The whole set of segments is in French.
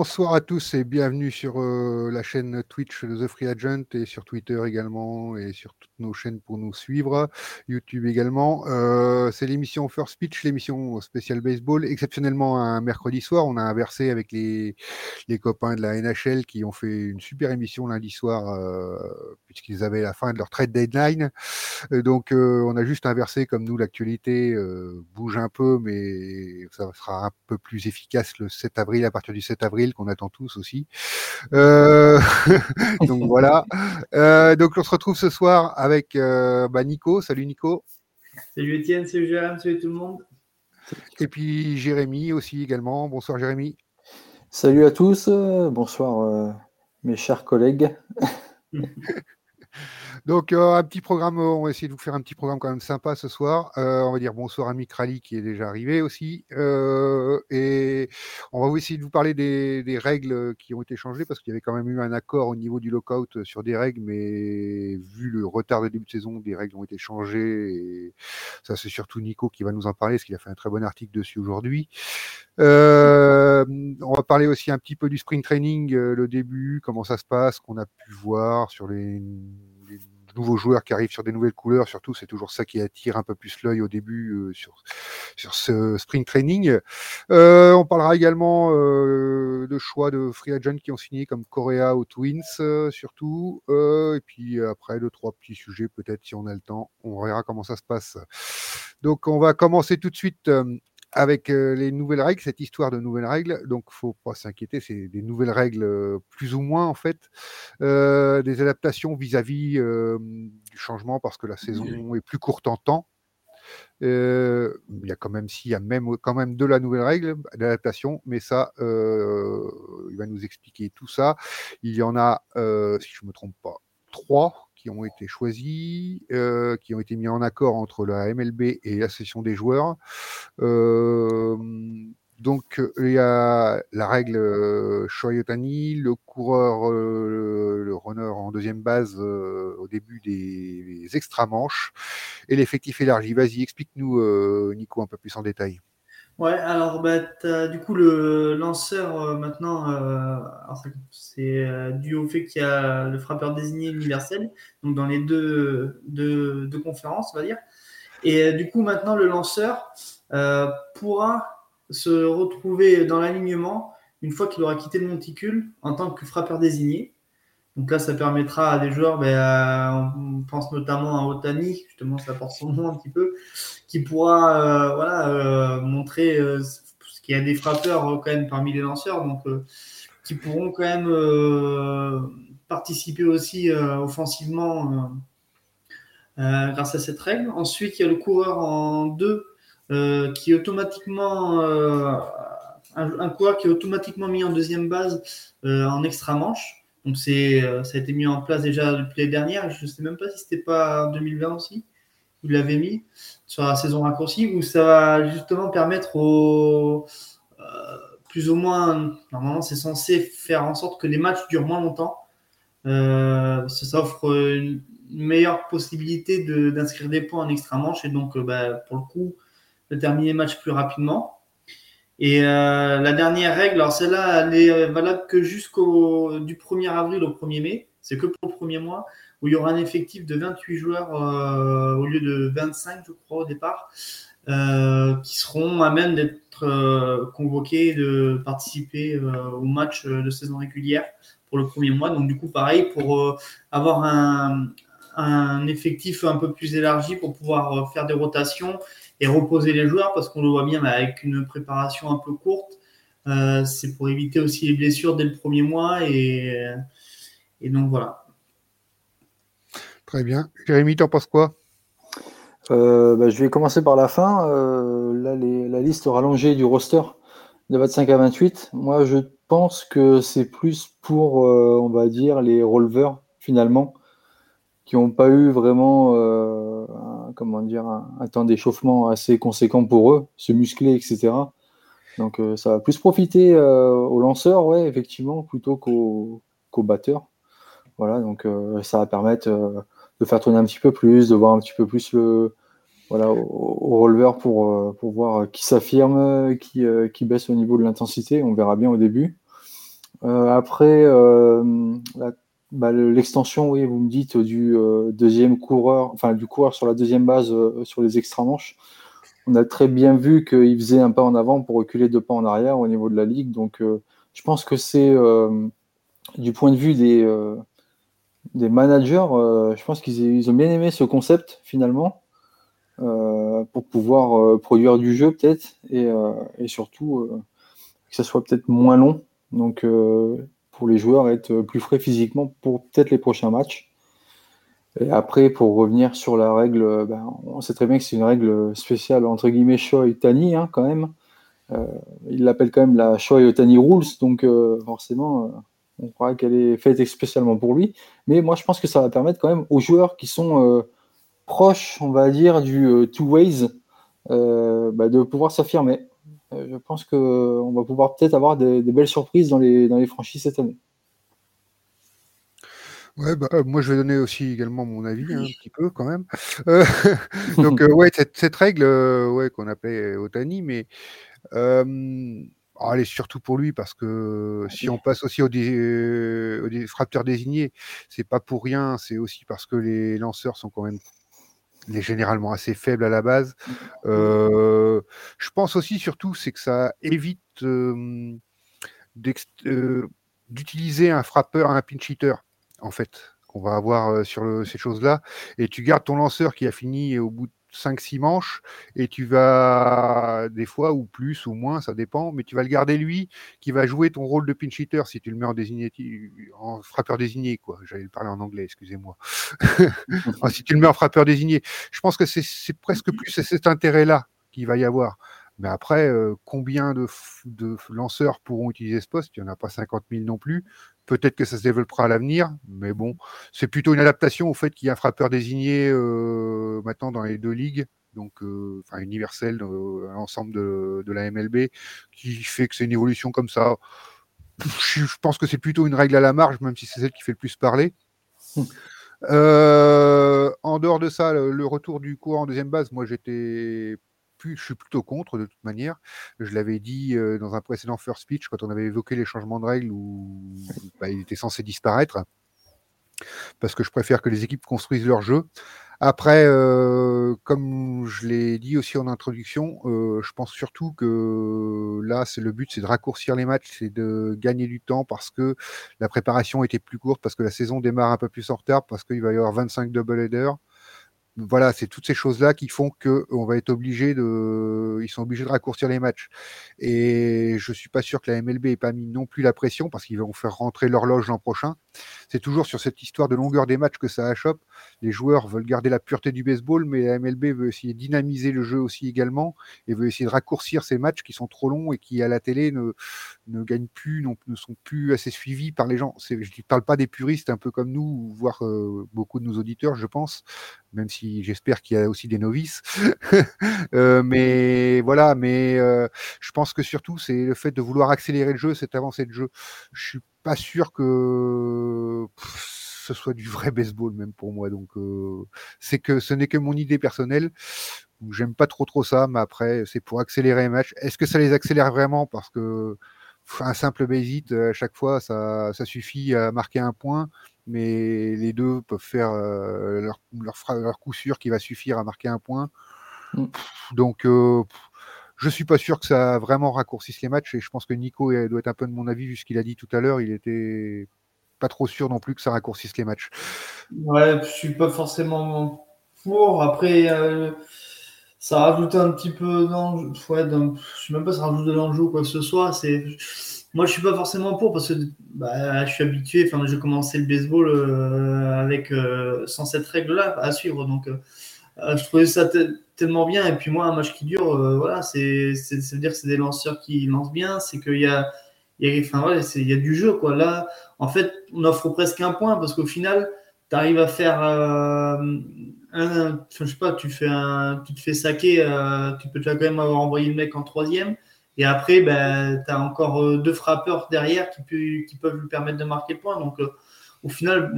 Bonsoir à tous et bienvenue sur euh, la chaîne Twitch The Free Agent et sur Twitter également et sur toutes nos chaînes pour nous suivre, YouTube également. Euh, c'est l'émission First Pitch, l'émission spéciale baseball. Exceptionnellement un mercredi soir, on a inversé avec les, les copains de la NHL qui ont fait une super émission lundi soir euh, puisqu'ils avaient la fin de leur trade deadline. donc on a juste inversé comme nous l'actualité bouge un peu mais ça sera un peu plus efficace le 7 avril à partir du 7 avril qu'on attend tous aussi. Euh, donc voilà. Euh, donc on se retrouve ce soir avec euh, bah, Nico. Salut Nico. Salut Étienne, salut Jérôme, salut tout le monde. Et puis Jérémy aussi également. Bonsoir Jérémy. Salut à tous. Bonsoir mes chers collègues. Donc, euh, un petit programme, euh, on va essayer de vous faire un petit programme quand même sympa ce soir. Euh, on va dire bonsoir à Mikrali qui est déjà arrivé aussi. et on va essayer de vous parler des, règles qui ont été changées parce qu'il y avait quand même eu un accord au niveau du lockout sur des règles, mais vu le retard de début de saison, des règles ont été changées. Et ça, c'est surtout Nico qui va nous en parler parce qu'il a fait un très bon article dessus aujourd'hui. on va parler aussi un petit peu du spring training, le début, comment ça se passe, qu'on a pu voir sur les nouveaux joueurs qui arrivent sur des nouvelles couleurs, surtout, c'est toujours ça qui attire un peu plus l'œil au début euh, sur, sur ce spring training. Euh, on parlera également euh, de choix de free agents qui ont signé comme Korea ou Twins, surtout. et puis après, deux, trois petits sujets, peut-être si on a le temps. On verra comment ça se passe. Donc, on va commencer tout de suite avec les nouvelles règles, cette histoire de nouvelles règles. Donc, faut pas s'inquiéter, c'est des nouvelles règles plus ou moins en fait, des adaptations vis-à-vis du changement parce que la saison est plus courte en temps. il y a quand même s'il y a même quand même de la nouvelle règle d'adaptation, mais ça, il va nous expliquer tout ça. Il y en a, si je me trompe pas, trois qui ont été choisis, euh, qui ont été mis en accord entre la MLB et l'association des joueurs. Euh, donc, il y a la règle euh, Shoyotani, le coureur, le runner en deuxième base au début des, des extra-manches et l'effectif élargi. Vas-y, explique-nous, Nico, un peu plus en détail. Ouais, alors bah, du coup le lanceur euh, maintenant, euh, c'est euh, dû au fait qu'il y a le frappeur désigné universel, donc dans les deux, conférences, on va dire. Et du coup maintenant le lanceur pourra se retrouver dans l'alignement une fois qu'il aura quitté le monticule en tant que frappeur désigné. Donc là, ça permettra à des joueurs, ben, on pense notamment à Otani, justement, ça porte son nom un petit peu, qui pourra euh, voilà, euh, montrer euh, qu'il y a des frappeurs quand même parmi les lanceurs, donc qui pourront quand même participer aussi offensivement grâce à cette règle. Ensuite, il y a le coureur en deux qui automatiquement un, coureur qui est automatiquement mis en deuxième base en extra manche. Donc ça a été mis en place déjà depuis l'année dernière. Je ne sais même pas si c'était pas en 2020 aussi. Vous l'avez mis sur la saison raccourcie où ça va justement permettre aux euh, plus ou moins normalement c'est censé faire en sorte que les matchs durent moins longtemps. Euh, ça offre une meilleure possibilité d'inscrire des points en extra manche et donc bah, pour le coup de terminer les matchs plus rapidement. Et euh, la dernière règle, alors celle-là, elle est valable que jusqu'au du 1er avril au 1er mai. C'est que pour le premier mois où il y aura un effectif de 28 joueurs euh, au lieu de 25, je crois, au départ, euh, qui seront à même d'être euh, convoqués, de participer au match de saison régulière pour le premier mois. Donc, du coup, pareil, pour avoir un, un effectif un peu plus élargi pour pouvoir faire des rotations et reposer les joueurs parce qu'on le voit bien avec une préparation un peu courte. Euh, c'est pour éviter aussi les blessures dès le premier mois et, et donc voilà. Très bien. Jérémy, t'en penses quoi? Euh, bah, Je vais commencer par la fin. Euh, là, la liste rallongée du roster de 25 à 28. Moi, je pense que c'est plus pour, on va dire, les releveurs finalement, qui n'ont pas eu vraiment comment dire, un, temps d'échauffement assez conséquent pour eux, se muscler, etc. Donc euh, ça va plus profiter euh, aux lanceurs, ouais, effectivement, plutôt qu'aux batteurs. Voilà, donc euh, ça va permettre de faire tourner un petit peu plus, de voir un petit peu plus le, voilà, au, releveur pour, pour voir qui s'affirme, qui, qui baisse au niveau de l'intensité. On verra bien au début. après, bah, l'extension, oui, vous me dites du deuxième coureur, enfin du coureur sur la deuxième base sur les extra-manches. On a très bien vu qu'il faisait un pas en avant pour reculer deux pas en arrière au niveau de la ligue. Donc, je pense que c'est du point de vue des, des managers, je pense qu'ils ont bien aimé ce concept finalement. Euh, pour pouvoir euh, produire du jeu peut-être et, euh, surtout que ça soit peut-être moins long. Donc pour les joueurs être plus frais physiquement pour peut-être les prochains matchs. Et après, pour revenir sur la règle, ben, on sait très bien que c'est une règle spéciale entre guillemets Shoei Tani hein, quand même. Euh, il l'appelle quand même la Shoei Tani Rules, donc forcément, on croit qu'elle est faite spécialement pour lui. Mais moi, je pense que ça va permettre quand même aux joueurs qui sont proche, on va dire, du euh, two ways, euh, bah, de pouvoir s'affirmer. Euh, je pense qu'on va pouvoir peut-être avoir des, belles surprises dans les, dans les franchises cette année. Ouais, bah, moi je vais donner aussi également mon avis hein, un petit peu quand même. donc ouais, cette, règle ouais, qu'on appelait Otani, mais oh, elle est surtout pour lui parce que si on passe aussi aux, aux frappeurs désignés, c'est pas pour rien, c'est aussi parce que les lanceurs sont quand même généralement assez faible à la base. Mmh. Euh, je pense aussi, surtout, c'est que ça évite d'utiliser un frappeur, un pinch hitter, en fait, qu'on va avoir sur ces choses-là. Et tu gardes ton lanceur qui a fini au bout de 5-6 manches et tu vas des fois ou plus ou moins, ça dépend, mais tu vas le garder lui qui va jouer ton rôle de pinch hitter si tu le mets en désigné en frappeur désigné quoi. J'allais le parler en anglais, excusez-moi. si tu le mets en frappeur désigné, je pense que c'est presque plus cet intérêt-là qu'il va y avoir. Mais après, euh, combien de, de, lanceurs pourront utiliser ce poste? Il n'y en a pas 50 000 non plus. Peut-être que ça se développera à l'avenir, mais bon, c'est plutôt une adaptation au fait qu'il y a un frappeur désigné euh, maintenant dans les deux ligues, donc euh, enfin universel dans l'ensemble de, la MLB, qui fait que c'est une évolution comme ça. Je, pense que c'est plutôt une règle à la marge, même si c'est celle qui fait le plus parler. Euh, en dehors de ça, le, retour du cours en deuxième base, moi j'étais je suis plutôt contre de toute manière. Je l'avais dit euh, dans un précédent first speech quand on avait évoqué les changements de règles où bah, il était censé disparaître parce que je préfère que les équipes construisent leur jeu. Après, euh, comme je l'ai dit aussi en introduction, euh, je pense surtout que là, c'est le but, c'est de raccourcir les matchs, c'est de gagner du temps parce que la préparation était plus courte, parce que la saison démarre un peu plus en retard, parce qu'il va y avoir 25 double headers voilà, c'est toutes ces choses-là qui font que on va être obligé de, ils sont obligés de raccourcir les matchs. Et je suis pas sûr que la MLB ait pas mis non plus la pression parce qu'ils vont faire rentrer l'horloge l'an prochain. C'est toujours sur cette histoire de longueur des matchs que ça achoppe. Les joueurs veulent garder la pureté du baseball, mais la MLB veut essayer de dynamiser le jeu aussi également et veut essayer de raccourcir ces matchs qui sont trop longs et qui à la télé ne, ne gagnent plus, ne sont plus assez suivis par les gens. Je ne parle pas des puristes un peu comme nous, voire euh, beaucoup de nos auditeurs, je pense, même si j'espère qu'il y a aussi des novices. euh, mais voilà, mais euh, je pense que surtout c'est le fait de vouloir accélérer le jeu, cette avancée de jeu. Je suis pas sûr que ce soit du vrai baseball même pour moi. Donc euh, c'est que ce n'est que mon idée personnelle. J'aime pas trop trop ça, mais après c'est pour accélérer les matchs. Est-ce que ça les accélère vraiment? Parce que un simple base hit à chaque fois, ça, ça suffit à marquer un point mais les deux peuvent faire euh, leur, leur, coup sûr qui va suffire à marquer un point. Mm. Donc, euh, je suis pas sûr que ça vraiment raccourcisse les matchs et je pense que Nico doit être un peu de mon avis vu ce qu'il a dit tout à l'heure. Il était pas trop sûr non plus que ça raccourcisse les matchs. Ouais, je suis pas forcément pour. Après, euh, ça rajoute un petit peu d'enjeu. Ouais, je sais même pas ça rajoute de l'enjeu ou quoi que ce soit. Moi, je suis pas forcément pour parce que bah, je suis habitué. Enfin, j'ai commencé le baseball euh, avec euh, sans cette règle-là à suivre. Donc, je trouvais ça tellement bien. Et puis moi, un match qui dure, voilà, c'est, ça veut dire que c'est des lanceurs qui lancent bien. C'est qu'il y a, y a, y a du jeu, quoi. Là, en fait, on offre presque un point parce qu'au final, tu arrives à faire un, je sais pas, tu fais tu te fais saquer, tu peux quand même avoir envoyé le mec en troisième. Et après, ben, tu as encore euh, deux frappeurs derrière qui, peuvent lui permettre de marquer le point. Donc, euh, au final,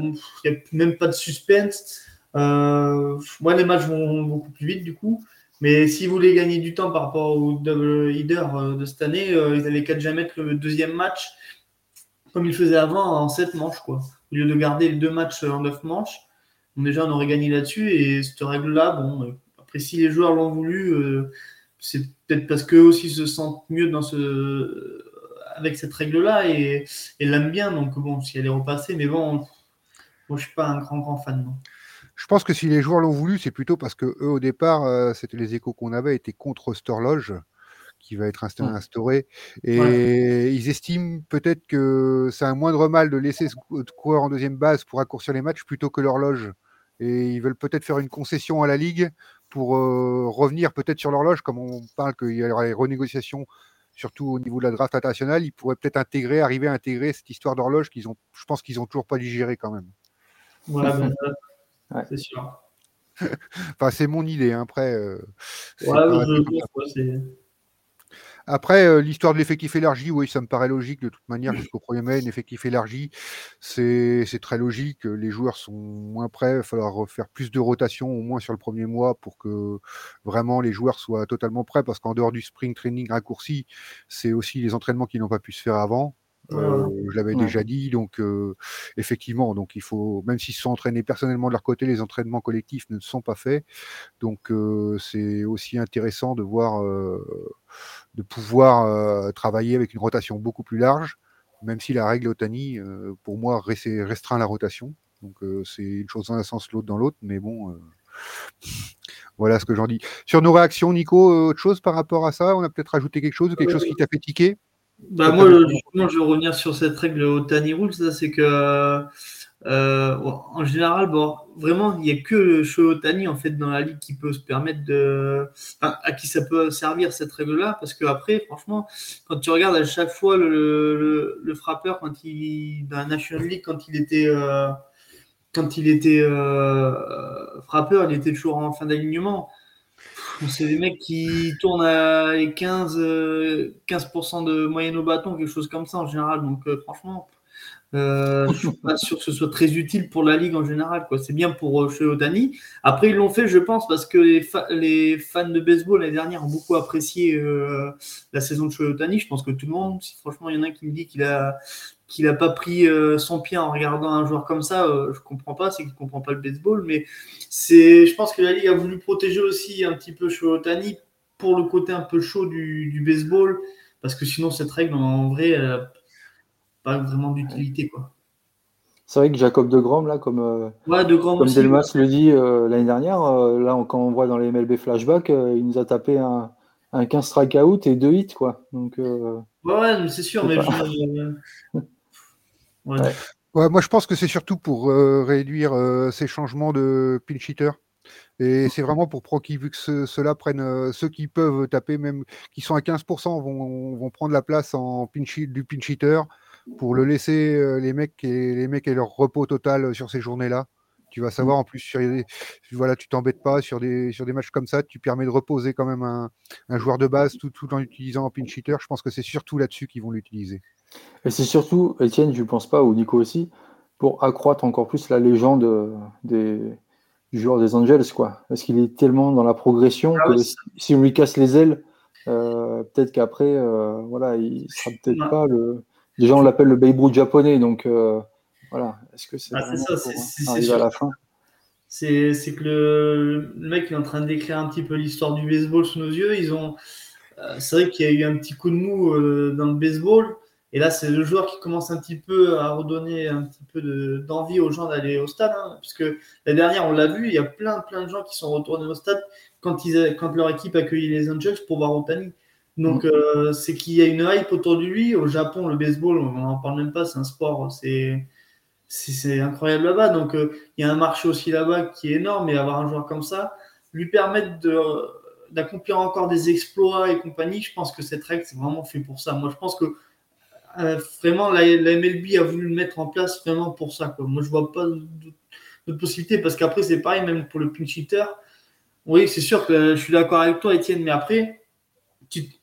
il n'y a même pas de suspense. Euh, moi, les matchs vont beaucoup plus vite, du coup. Mais si vous voulez gagner du temps par rapport au double header de cette année, ils avaient qu'à déjà mettre le deuxième match comme il faisait avant en 7 manches, quoi. Au lieu de garder les deux matchs en 9 manches, déjà on aurait gagné là-dessus. Et cette règle-là, bon, euh, après si les joueurs l'ont voulu, euh, c'est peut-être parce qu'eux aussi se sentent mieux dans ce, avec cette règle-là et, l'aiment bien. Donc bon, si elle est repassée, mais bon, moi je suis pas un grand grand fan. Non. Je pense que si les joueurs l'ont voulu, c'est plutôt parce que eux au départ, euh, c'était les échos qu'on avait, étaient contre cette horloge qui va être instauré. Et ils estiment peut-être que c'est un moindre mal de laisser ce coureur en deuxième base pour raccourcir les matchs plutôt que l'horloge. Et ils veulent peut-être faire une concession à la Ligue pour euh, revenir peut-être sur l'horloge, comme on parle qu'il y aura des renégociations, surtout au niveau de la draft internationale. Ils pourraient peut-être intégrer, arriver à intégrer cette histoire d'horloge qu'ils ont, je pense qu'ils ont toujours pas digéré quand même. Voilà, ben, ouais. c'est sûr. enfin, c'est mon idée. Hein, après, euh, ouais, je, après, euh, l'histoire de l'effectif élargi, oui, ça me paraît logique de toute manière. Jusqu'au premier mai, un effectif élargi, c'est très logique. Les joueurs sont moins prêts. Il va falloir faire plus de rotation, au moins sur le premier mois, pour que vraiment les joueurs soient totalement prêts. Parce qu'en dehors du spring training raccourci, c'est aussi les entraînements qui n'ont pas pu se faire avant. Euh, je l'avais déjà dit, donc euh, effectivement, donc il faut, même s'ils se sont entraînés personnellement de leur côté, les entraînements collectifs ne sont pas faits. Donc euh, c'est aussi intéressant de voir, de pouvoir travailler avec une rotation beaucoup plus large, même si la règle Otani, pour moi, restreint la rotation. Donc c'est une chose dans un sens, l'autre dans l'autre, mais bon. Voilà ce que j'en dis. Sur nos réactions, Nico, autre chose par rapport à ça? On a peut-être rajouté quelque chose, quelque chose qui t'a fait tiquer? Bah moi, justement, je vais revenir sur cette règle Otani Rules, c'est que euh, en général, bon, vraiment, il n'y a que Otani en fait dans la ligue qui peut se permettre de, enfin, à qui ça peut servir cette règle-là, parce que après, franchement, quand tu regardes à chaque fois le, le, le frappeur quand il dans la National League, quand il était euh, quand il était euh, frappeur, il était toujours en fin d'alignement. C'est des mecs qui tournent à 15, 15% euh, de moyenne au bâton, quelque chose comme ça en général. Donc euh, franchement, euh, je ne suis pas sûr que ce soit très utile pour la ligue en général. C'est bien pour chez Otani. Après, ils l'ont fait, je pense, parce que les, fans de baseball l'année dernière ont beaucoup apprécié la saison de chez Otani. Je pense que tout le monde, si franchement il y en a qui me dit qu'il a qu'il n'a pas pris euh, son pied en regardant un joueur comme ça, euh, je comprends pas, c'est qu'il comprend pas le baseball, mais c'est, je pense que la ligue a voulu protéger aussi un petit peu Otani pour le côté un peu chaud du, baseball, parce que sinon cette règle en vrai, elle n'a pas vraiment d'utilité quoi. C'est vrai que Jacob de Grom, là, comme, euh, de comme Delmas le dit l'année dernière, là, quand on voit dans les MLB flashbacks, il nous a tapé un, un 15 strikeout et deux hits, quoi. Donc, ouais, c'est sûr, mais Ouais. moi je pense que c'est surtout pour euh, réduire euh, ces changements de pinch hitter. Et c'est vraiment pour Proki, vu que ceux-là prennent, euh, ceux qui peuvent taper, même qui sont à 15%, vont, vont prendre la place en pinch, du pinch hitter pour le laisser les mecs et les mecs et leur repos total sur ces journées-là. Tu vas savoir en plus sur voilà, tu t'embêtes pas sur des sur des matchs comme ça, tu permets de reposer quand même un, un joueur de base tout, tout en utilisant un pinch hitter. Je pense que c'est surtout là-dessus qu'ils vont l'utiliser. Et c'est surtout, Étienne, je ne pense pas, ou Nico aussi, pour accroître encore plus la légende euh, des, du joueur des Angels, quoi. Parce qu'il est tellement dans la progression ah que si, on lui casse les ailes, euh, peut-être qu'après, euh, voilà, il sera peut-être pas le. Déjà, on l'appelle le Babe japonais, donc voilà. Est-ce que c'est ah, ça, c'est à la fin? C'est que le, le, mec est en train décrire un petit peu l'histoire du baseball sous nos yeux. Ils ont, c'est vrai qu'il y a eu un petit coup de mou dans le baseball. Et là, c'est le joueur qui commence un petit peu à redonner un petit peu d'envie aux gens d'aller au stade. Hein, puisque la dernière, on l'a vu, il y a plein, plein de gens qui sont retournés au stade quand, ils, quand leur équipe accueillait les Angels pour voir Otani. Donc, mm. euh, c'est qu'il y a une hype autour de lui. Au Japon, le baseball, on n'en parle même pas, c'est un sport, c'est c'est incroyable là-bas. Donc, euh, il y a un marché aussi là-bas qui est énorme. Et avoir un joueur comme ça, lui permettre d'accomplir encore des exploits et compagnie, je pense que cette règle, c'est vraiment fait pour ça. Moi, je pense que euh, vraiment, la, MLB a voulu le mettre en place vraiment pour ça. Moi, je vois pas d'autres possibilités parce qu'après, c'est pareil, même pour le pinch hitter. Oui, c'est sûr que je suis d'accord avec toi, Étienne, mais après,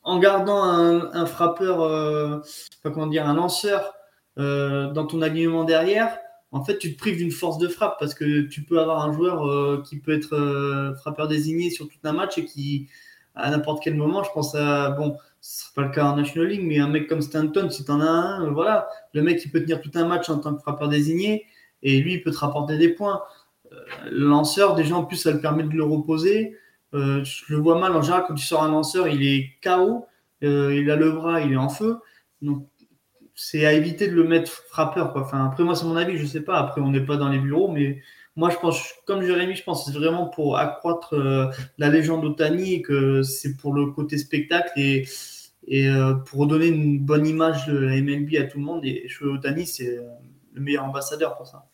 en gardant un, frappeur, euh, comment dire, un lanceur euh, dans ton alignement derrière, en fait, tu te prives d'une force de frappe parce que tu peux avoir un joueur qui peut être frappeur désigné sur tout un match et qui, à n'importe quel moment. Je pense à, bon, ce sera pas le cas en National League, mais un mec comme Stanton, si tu en as un, euh, voilà, le mec il peut tenir tout un match en tant que frappeur désigné et lui il peut te rapporter des points. Euh, lanceur, déjà en plus ça le permet de le reposer. Euh, je le vois mal en général quand tu sors un lanceur, il est KO, il a le bras, il est en feu. Donc c'est à éviter de le mettre frappeur. Quoi. Enfin, après moi c'est mon avis, je sais pas. Après on n'est pas dans les bureaux, mais moi, je pense, comme Jérémy, je pense que c'est vraiment pour accroître euh, la légende d'Otani et que c'est pour le côté spectacle et, et euh, pour donner une bonne image de la MLB à tout le monde. Et je Otani, c'est euh, le meilleur ambassadeur pour ça.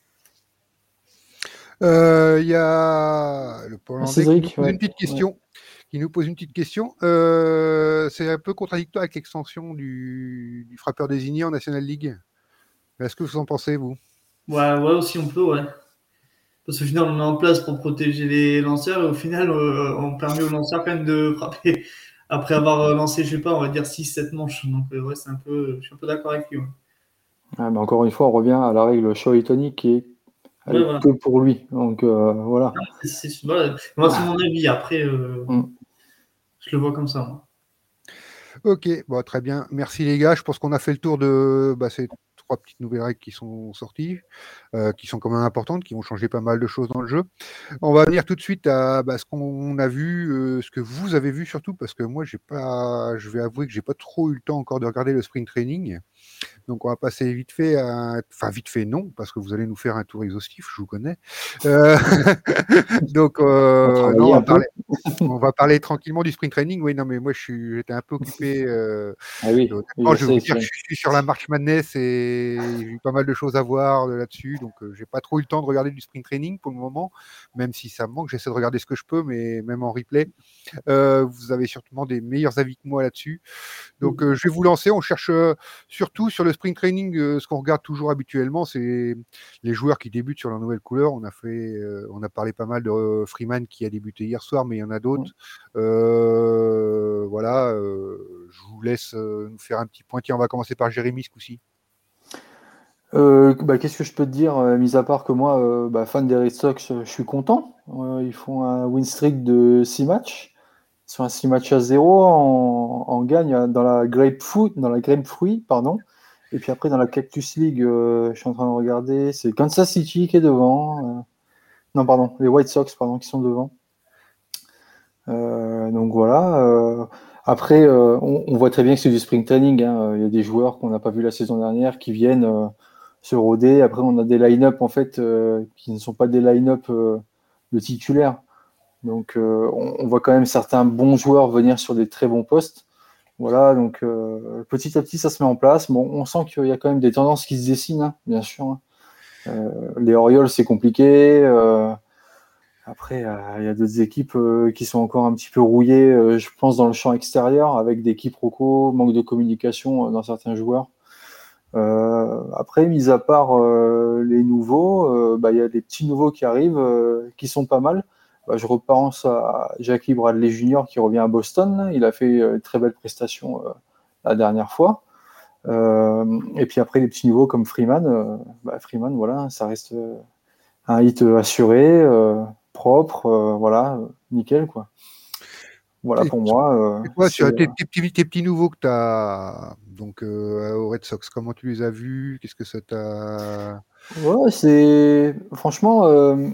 Il y a le Paul qui nous pose une petite question. Qui nous pose une petite question. c'est un peu contradictoire avec l'extension du, du, frappeur désigné en National League. Est-ce que vous en pensez, vous? Ouais, ouais, aussi on peut, ouais. Parce qu'au final, on est en place pour protéger les lanceurs et au final, euh, on permet aux lanceurs quand même de frapper après avoir euh, lancé, je sais pas, on va dire 6-7 manches. Donc, euh, ouais, c'est un peu, je suis un peu d'accord avec lui. mais encore une fois, on revient à la règle show tonic qui est que pour lui. Donc, voilà. C'est, Moi, c'est mon avis. Après, mm. je le vois comme ça. Ok, bon, très bien. Merci les gars. Je pense qu'on a fait le tour de bah, trois petites nouvelles règles qui sont sorties, euh, qui sont quand même importantes, qui vont changer pas mal de choses dans le jeu. On va venir tout de suite à bah, ce qu'on a vu, euh, ce que vous avez vu surtout, parce que moi, j'ai pas, je vais avouer que j'ai pas trop eu le temps encore de regarder le sprint training. Donc on va passer vite fait à... Enfin vite fait non, parce que vous allez nous faire un tour exhaustif, je vous connais. Euh... Donc euh... non, on, va parler... on, va parler, tranquillement du sprint training. Oui, non mais moi j'étais un peu occupé. Euh... Ah oui, je, veux dire, je suis sur la March Madness et j'ai eu pas mal de choses à voir là-dessus. Donc j'ai pas trop eu le temps de regarder du sprint training pour le moment, même si ça me manque. J'essaie de regarder ce que je peux, mais même en replay. Vous avez sûrement des meilleurs avis que moi là-dessus. Donc je vais vous lancer. On cherche surtout sur le sprint training, euh, ce qu'on regarde toujours habituellement, c'est les joueurs qui débutent sur leur nouvelle couleur. On a fait, euh, on a parlé pas mal de euh, Freeman qui a débuté hier soir, mais il y en a d'autres. voilà, je vous laisse nous faire un petit pointier. On va commencer par Jérémy ce coup-ci. Bah, qu'est-ce que je peux te dire, mis à part que moi, bah, fan des Red Sox, je suis content. ils font un win streak de 6 matchs. Sont à 6 matchs à 0 en, gagne dans la grapefruit, dans la grapefruit, pardon. Et puis après, dans la Cactus League, euh, je suis en train de regarder, c'est Kansas City qui est devant. Euh. non, pardon, les White Sox, pardon, qui sont devant. Euh, donc voilà. après, on, voit très bien que c'est du spring training. Hein. Il y a des joueurs qu'on n'a pas vu la saison dernière qui viennent se rôder. Après, on a des line-up en fait qui ne sont pas des line-up de titulaires. Donc, on, on, voit quand même certains bons joueurs venir sur des très bons postes. Voilà, donc euh, petit à petit, ça se met en place. Bon, on sent qu'il y a quand même des tendances qui se dessinent, hein, bien sûr. Hein. Euh, les Orioles, c'est compliqué. Euh, après, il y a d'autres équipes qui sont encore un petit peu rouillées, je pense, dans le champ extérieur, avec des quiproquos, manque de communication dans certains joueurs. après, mis à part les nouveaux, bah, il y a des petits nouveaux qui arrivent, qui sont pas mal. Bah, je repense à Jackie Bradley Jr. qui revient à Boston. Il a fait euh, une très belle prestation euh, la dernière fois. Euh, et puis après, les petits niveaux comme Freeman, bah, Freeman, voilà, ça reste un hit assuré, propre, voilà, nickel, quoi. Voilà pour moi. Toi, sur tes, petits, nouveaux que tu as donc au Red Sox, comment tu les as vus? Qu'est-ce que ça t'a Ouais, c'est franchement euh,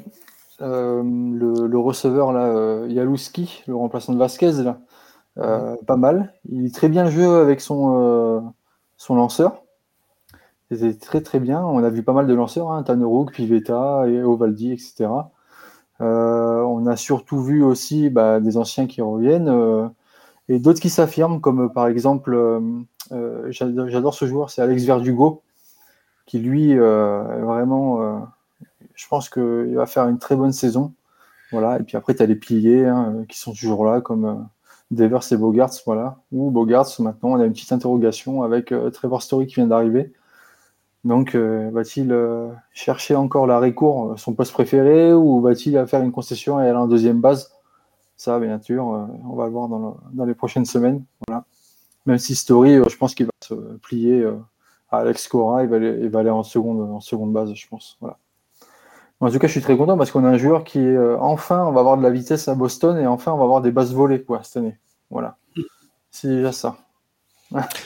le, receveur là, euh, Yalouski, le remplaçant de Vasquez, là, euh, pas mal. Il est très bien le jeu avec son, son lanceur. C'était très très bien. On a vu pas mal de lanceurs, hein, Tannerouk, Pivetta, et Ovaldi, etc. on a surtout vu aussi bah, des anciens qui reviennent et d'autres qui s'affirment, comme par exemple, j'adore ce joueur, c'est Alex Verdugo, qui lui est vraiment je pense qu'il va faire une très bonne saison. Voilà. Et puis après, tu as les piliers hein, qui sont toujours là, comme euh, Devers et Bogarts. Voilà. Ou Bogarts, maintenant, on a une petite interrogation avec euh, Trevor Story qui vient d'arriver. Donc, euh, va-t-il chercher encore l'arrêt court, son poste préféré, ou va-t-il faire une concession et aller en deuxième base? Ça, bien sûr, on va le voir dans, les prochaines semaines. Voilà. Même si Story, je pense qu'il va se plier à Alex Cora, il va, aller, en, seconde, en seconde base, je pense. Voilà. En tout cas, je suis très content parce qu'on a un joueur qui est euh, enfin, on va avoir de la vitesse à Boston et enfin, on va avoir des bases volées quoi, cette année. Voilà. C'est déjà ça.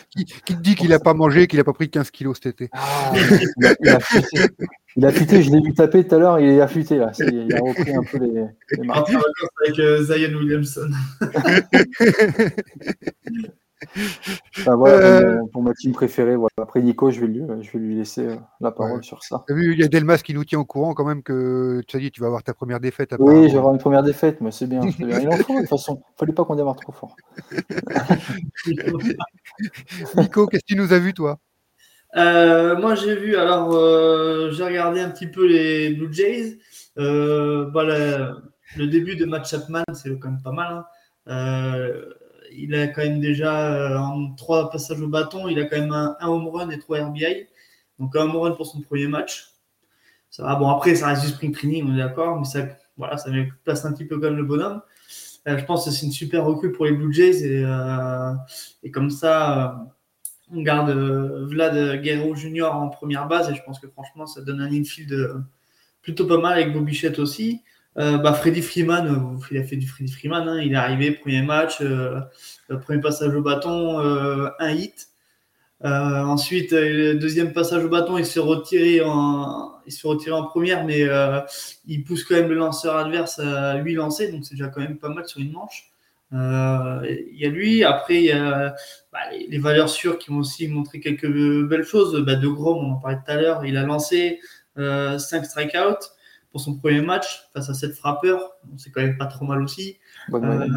qui, te dit qu'il n'a pas mangé, qu'il n'a pas pris 15 kilos cet été? Ah, il, a, il, a futé. il, a, futé. je l'ai vu taper tout à l'heure, il est affûté là. Il a repris un peu les, les marques. avec euh, Zion Williamson. Voilà, euh... pour, ma team préférée. Voilà. Après Nico, je vais lui, je vais lui laisser euh, la parole ouais. sur ça. Vu, il y a Delmas qui nous tient au courant quand même que tu as dit tu vas avoir ta première défaite. Oui, je vais avoir une première défaite, mais c'est bien, bien. Il en faut de toute façon. Il fallait pas qu'on démarre trop fort. Nico, qu'est-ce que tu nous as vu toi? Euh, Moi j'ai vu, alors euh, j'ai regardé un petit peu les Blue Jays. Bah, la, le début de Matt Chapman, c'est quand même pas mal. Hein il a quand même déjà euh, en trois passages au bâton, il a quand même un, home run et trois RBI. Donc un home run pour son premier match. Ça va. Bon, après, ça reste du spring training, on est d'accord, mais ça, voilà, ça place un petit peu comme le bonhomme. Euh, je pense que c'est une super recrue pour les Blue Jays et, euh, comme ça, on garde Vlad Guerrero Jr. en première base et je pense que franchement, ça donne un infield plutôt pas mal avec Bobichette aussi. Euh, bah, Freddy Freeman, euh, il a fait du Freddy Freeman, hein, il est arrivé, premier match, euh, premier passage au bâton, un hit. Ensuite, deuxième passage au bâton, il s'est retiré en, il en première, mais il pousse quand même le lanceur adverse à lui lancer, donc c'est déjà quand même pas mal sur une manche. Il y a lui, après il y a bah, les, les, valeurs sûres qui ont aussi montré quelques belles choses. Bah, de Grom, on en parlait tout à l'heure, il a lancé 5 strikeouts pour son premier match face à cette frappeur. C'est quand même pas trop mal aussi. Euh,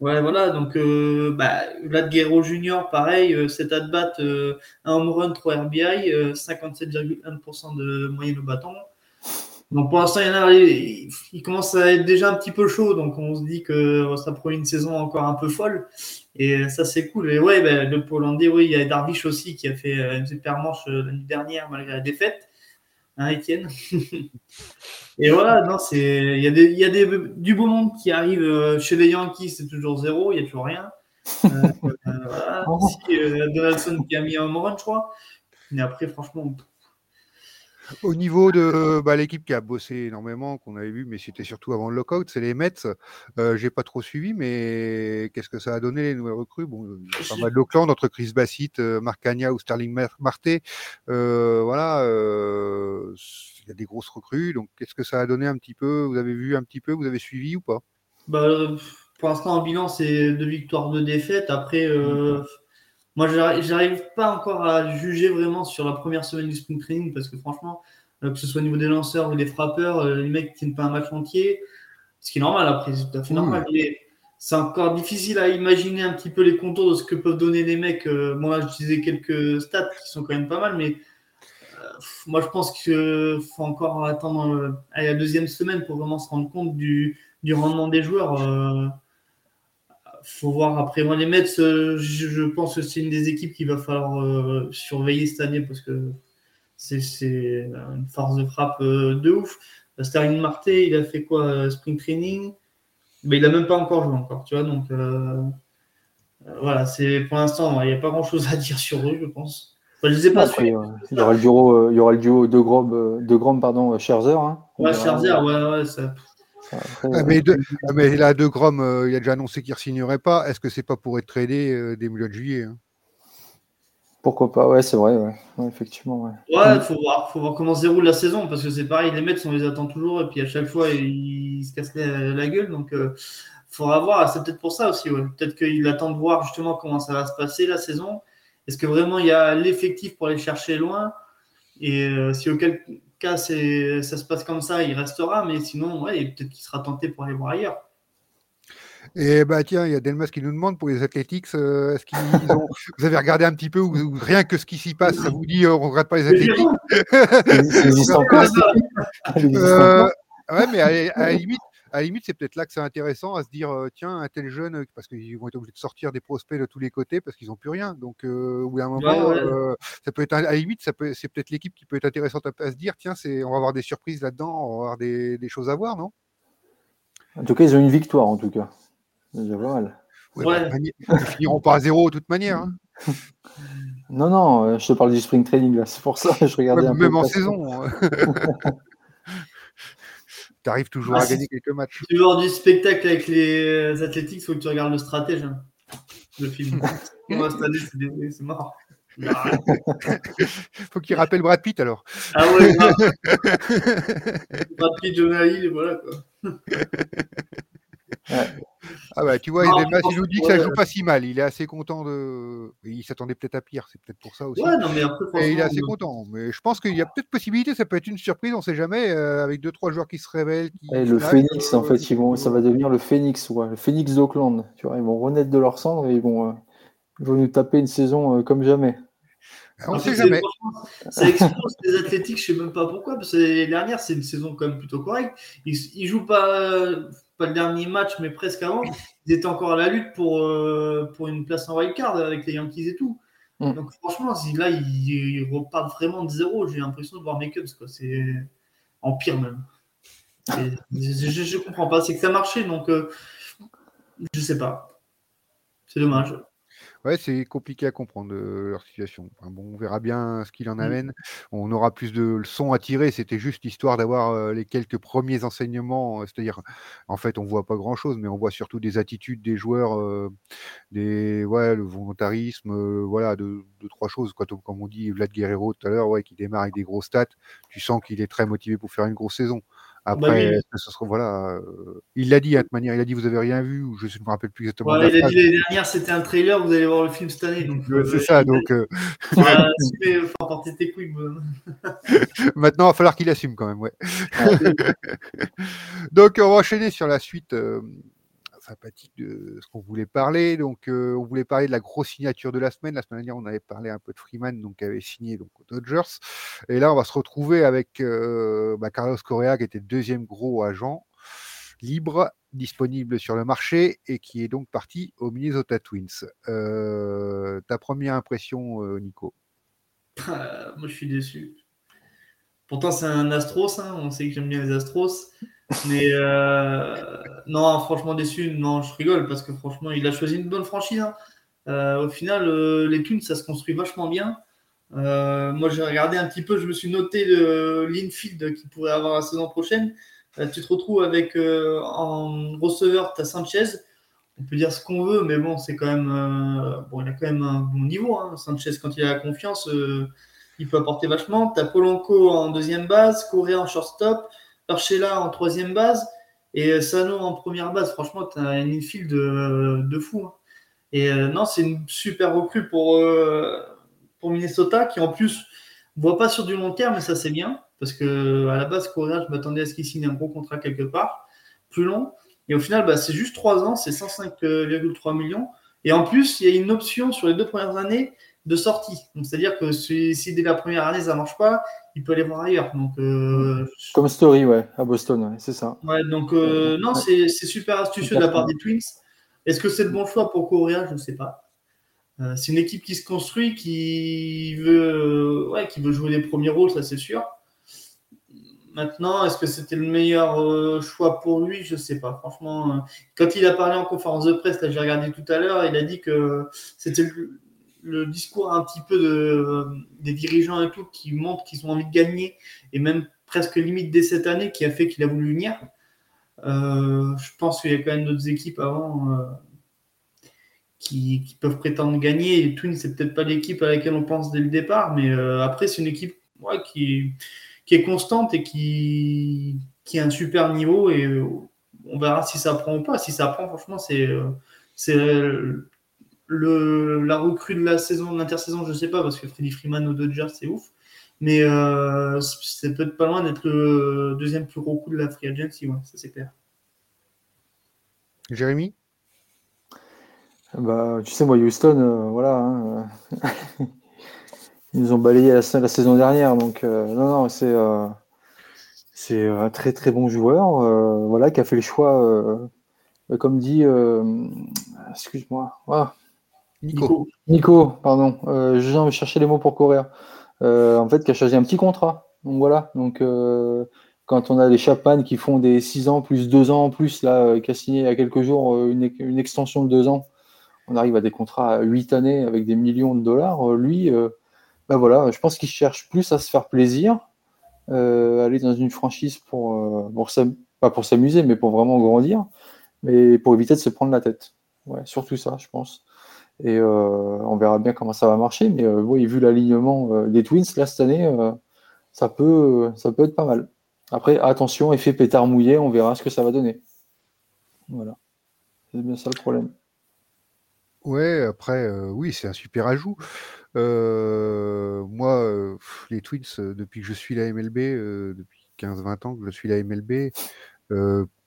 ouais voilà. Donc, euh, bah, Vlad Guerrero Junior, pareil, euh, cet at-bat, euh, un home run, 3 RBI, 57,1% de moyenne au bâton. Donc, pour l'instant, il, y en a, il, il, commence à être déjà un petit peu chaud. Donc, on se dit que ça promet une saison encore un peu folle. Et ça, c'est cool. Et ouais, bah, le Pollandais, oui, il y a Darvish aussi qui a fait une super manche l'année dernière malgré la défaite hein, Étienne Et voilà, non, c'est, il y a, des, il y a des, du beau monde qui arrive euh, chez les Yankees, c'est toujours zéro, il n'y a toujours rien. Euh, euh, voilà. Euh, Donaldson qui a mis un run, je crois. Mais après, franchement, au niveau de bah, l'équipe qui a bossé énormément, qu'on avait vu, mais c'était surtout avant le lockout, c'est les Mets. Euh, J'ai pas trop suivi, mais qu'est-ce que ça a donné les nouvelles recrues? Bon, il y a pas mal d'Oakland entre Chris Bassett, Marc Cagna ou Sterling Marte. Euh, voilà, euh, il y a des grosses recrues. Donc, qu'est-ce que ça a donné un petit peu? Vous avez vu un petit peu Vous avez suivi ou pas? Bah, Pour l'instant, en bilan, c'est deux victoires, deux défaites. Après. Moi, j'arrive pas encore à juger vraiment sur la première semaine du spring training parce que franchement, euh, que ce soit au niveau des lanceurs ou des frappeurs, euh, les mecs tiennent pas un match entier, ce qui est normal après, c'est tout à fait normal. Mmh. C'est encore difficile à imaginer un petit peu les contours de ce que peuvent donner les mecs. Euh, moi, je disais quelques stats qui sont quand même pas mal, mais moi, je pense qu'il faut encore attendre à la deuxième semaine pour vraiment se rendre compte du, du rendement des joueurs. Euh, faut voir. Après moi les Mets je, je, pense que c'est une des équipes qu'il va falloir euh, surveiller cette année parce que c'est une force de frappe euh, de ouf. Sterling Marte il a fait quoi euh, spring training? Mais il a même pas encore joué encore tu vois donc euh, voilà c'est pour l'instant il n'y a pas grand chose à dire sur eux je pense. Enfin, je les ai pas Après, il y aura le duo il y aura le duo de Grom de Grom pardon Scherzer hein. ouais Scherzer ouais ouais ça ah, mais, de, mais, là, De Grom, euh, il a déjà annoncé qu'il ne signerait pas. Est-ce que c'est pas pour être tradé euh, dès le mois de juillet hein? Pourquoi pas Ouais, c'est vrai, ouais. ouais. effectivement. Ouais, il ouais, faut, voir, faut voir comment se déroule la saison parce que c'est pareil, les Mets, on les attend toujours et puis à chaque fois, ils, se cassent la, la gueule. Donc, il euh, faudra voir. C'est peut-être pour ça aussi. Ouais. Peut-être qu'il attend de voir justement comment ça va se passer la saison. Est-ce que vraiment il y a l'effectif pour aller chercher loin? Et euh, si auquel cas ça se passe comme ça, il restera, mais sinon, ouais, peut-être qu'il sera tenté pour aller voir ailleurs. Et bah tiens, il y a Delmas qui nous demande pour les Athletics, euh, est-ce qu'ils ont, vous avez regardé un petit peu ou, ou rien que ce qui s'y passe, ça vous dit euh, on regrette pas les Athletics euh, Ouais, mais à, à la limite, à la limite, c'est peut-être là que c'est intéressant à se dire euh, tiens, un tel jeune, parce qu'ils vont être obligés de sortir des prospects de tous les côtés parce qu'ils n'ont plus rien. Donc, euh, au bout d'un moment, ouais, ouais. euh, ça peut être à la limite, ça peut, c'est peut-être l'équipe qui peut être intéressante à, à se dire tiens, c'est, on va avoir des surprises là-dedans, on va avoir des, des, choses à voir, non? En tout cas, ils ont une victoire, en tout cas. C'est déjà pas mal. Ouais, ouais. Manière, ils finiront pas à zéro de toute manière. Hein. non, non, je te parle du spring training là, c'est pour ça que je regardais un même peu. en saison. tu arrives toujours Ah, à gagner quelques matchs. Tu veux du spectacle avec les athlétiques, il faut que tu regardes le stratège. hein. Le film? Moi, cette année, c'est mort. Ah Faut qu'il rappelle Brad Pitt alors. ouais, grave. Brad Pitt, Jonah Hill, et voilà quoi. Ah bah tu vois, Non, il, est- il nous dit que ça joue pas si mal. Il est assez content de. Il s'attendait peut-être à pire, c'est peut-être pour ça aussi. Ouais, non, mais après, Et il est assez euh, content. Mais je pense qu'il y a peut-être possibilité, ça peut être une surprise, on sait jamais, euh, avec deux trois joueurs qui se révèlent. Qui Et le claquent, Phoenix, en euh, fait, ils vont, ça va devenir le Phoenix, ouais, le Phoenix d'Auckland. Tu vois, ils vont renaître de leur cendre et ils vont, euh, ils vont nous taper une saison euh, comme jamais. On Après, sait jamais. Ça explose les athlétiques, je sais même pas pourquoi, parce que l'année dernière, c'est une saison quand même plutôt correcte. Ils, ils jouent pas, pas le dernier match, mais presque avant. Ils étaient encore à la lutte pour, euh, pour une place en wildcard avec les Yankees et tout. Mm. Donc franchement, là, ils, ils repartent vraiment de zéro. J'ai l'impression de voir mes Cubs, quoi. C'est en pire même. Je comprends pas. C'est que ça marchait, donc euh, je sais pas. C'est dommage. Ouais, c'est compliqué à comprendre euh, leur situation. Enfin, bon, on verra bien ce qu'il en Mm. amène. On aura plus de leçons à tirer. C'était juste histoire d'avoir euh, les quelques premiers enseignements. C'est-à-dire, en fait, on voit pas grand-chose, mais on voit surtout des attitudes des joueurs, euh, des ouais, le volontarisme, voilà, de, de trois choses. Quoi. Comme on dit, Vlad Guerrero tout à l'heure, ouais, qui démarre avec des gros stats. Tu sens qu'il est très motivé pour faire une grosse saison. Après, Bah oui. est-ce que ce sera voilà. euh, il l'a dit à toute manière. Il a dit vous avez rien vu ou je ne me rappelle plus exactement. Ouais, il a dit l'année dernière, c'était un trailer. Vous allez voir le film cette année. Donc, Ouais, euh, c'est ça. il Donc euh, Ah, mais faut porter tes couilles. Maintenant, il va falloir qu'il assume quand même, ouais. Donc, on va enchaîner sur la suite de ce qu'on voulait parler. Donc, euh, on voulait parler de la grosse signature de la semaine. La semaine dernière, on avait parlé un peu de Freeman, donc qui avait signé donc aux Dodgers. Et là, on va se retrouver avec euh, bah, Carlos Correa, qui était deuxième gros agent libre disponible sur le marché et qui est donc parti aux Minnesota Twins. Euh, ta première impression, Nico? Ah, moi, je suis déçu. Pourtant, c'est un Astros. hein, On sait que j'aime bien les Astros. Mais euh, non, franchement déçu. Non, je rigole parce que franchement, il a choisi une bonne franchise. hein. Euh, au final, euh, les Twins, ça se construit vachement bien. Moi, j'ai regardé un petit peu. Je me suis noté l'infield qu'il pourrait avoir la saison prochaine. Tu te retrouves avec en receveur, tu as Sanchez. On peut dire ce qu'on veut, mais bon, c'est quand même bon, il a quand même un bon niveau. hein. Sanchez, quand il a la confiance, il peut apporter vachement. Tu as Polanco en deuxième base, Correa en shortstop, Urshela en troisième base et euh, Sano en première base. Franchement, tu as une infield de, de fou. hein. Et euh, non, c'est une super recrue pour, euh, pour Minnesota qui en plus ne voit pas sur du long terme, mais ça c'est bien. Parce que à la base, Correa, je m'attendais à ce qu'il signe un gros contrat quelque part, plus long. Et au final, bah, c'est juste 3 ans, c'est 105,3 millions. Et en plus, il y a une option sur les deux premières années de sortie. C'est-à-dire que si dès la première année ça marche pas, il peut aller voir ailleurs. Donc, euh, Comme Story, ouais, à Boston, ouais, c'est ça. ouais, donc euh, non, c'est super astucieux de la part des Twins. Est-ce que c'est le bon choix pour Correa Je ne sais pas. Euh, c'est une équipe qui se construit, qui veut, ouais, qui veut jouer les premiers rôles, ça c'est sûr. Maintenant, est-ce que c'était le meilleur choix pour lui? Je ne sais pas. Franchement, quand il a parlé en conférence de presse, là j'ai regardé tout à l'heure, il a dit que c'était le, le discours un petit peu de, des dirigeants et tout qui montrent qu'ils ont envie de gagner et même presque limite dès cette année qui a fait qu'il a voulu venir. Euh, je pense qu'il y a quand même d'autres équipes avant euh, qui, peuvent prétendre gagner. Et Twins, c'est peut-être pas l'équipe à laquelle on pense dès le départ, mais euh, après, c'est une équipe qui, est constante et qui, qui a un super niveau. Et euh, on verra si ça prend ou pas. Si ça prend, franchement, euh, c'est le, la recrue de la saison, de l'intersaison, je sais pas, parce que Freddy Freeman aux Dodgers, c'est ouf. Mais euh, c'est peut-être pas loin d'être le deuxième plus gros coup de la free agency, ouais, ça c'est clair. Jérémy? Bah, tu sais, moi, Houston, euh, voilà. hein, euh, ils nous ont balayé la, la saison dernière. Donc, euh, non, non, c'est euh, c'est un très, très bon joueur. euh, voilà, qui a fait le choix, euh, comme dit. euh, Excuse-moi. Ah, Nico. Nico. Pardon. Euh, je cherchais les mots pour courir. Euh, en fait, qui a choisi un petit contrat. Donc voilà. Donc euh, quand on a les Chapman qui font des 6 ans plus 2 ans en plus, là, euh, qui a signé il y a quelques jours euh, une, une extension de 2 ans, on arrive à des contrats à 8 années avec des millions de dollars. Euh, lui, euh, ben voilà, je pense qu'il cherche plus à se faire plaisir, euh, aller dans une franchise pour, euh, Pas pour s'amuser, mais pour vraiment grandir, mais pour éviter de se prendre la tête. Ouais, surtout ça, je pense. Et euh, on verra bien comment ça va marcher. Mais euh, oui, vu l'alignement euh, des Twins là cette année, ça, peut, ça peut être pas mal. Après, attention, effet pétard mouillé, on verra ce que ça va donner. Voilà. C'est bien ça le problème. Ouais, après, oui, c'est un super ajout. moi, les Twins, depuis que je suis la MLB, depuis 15-20 ans que je suis la MLB,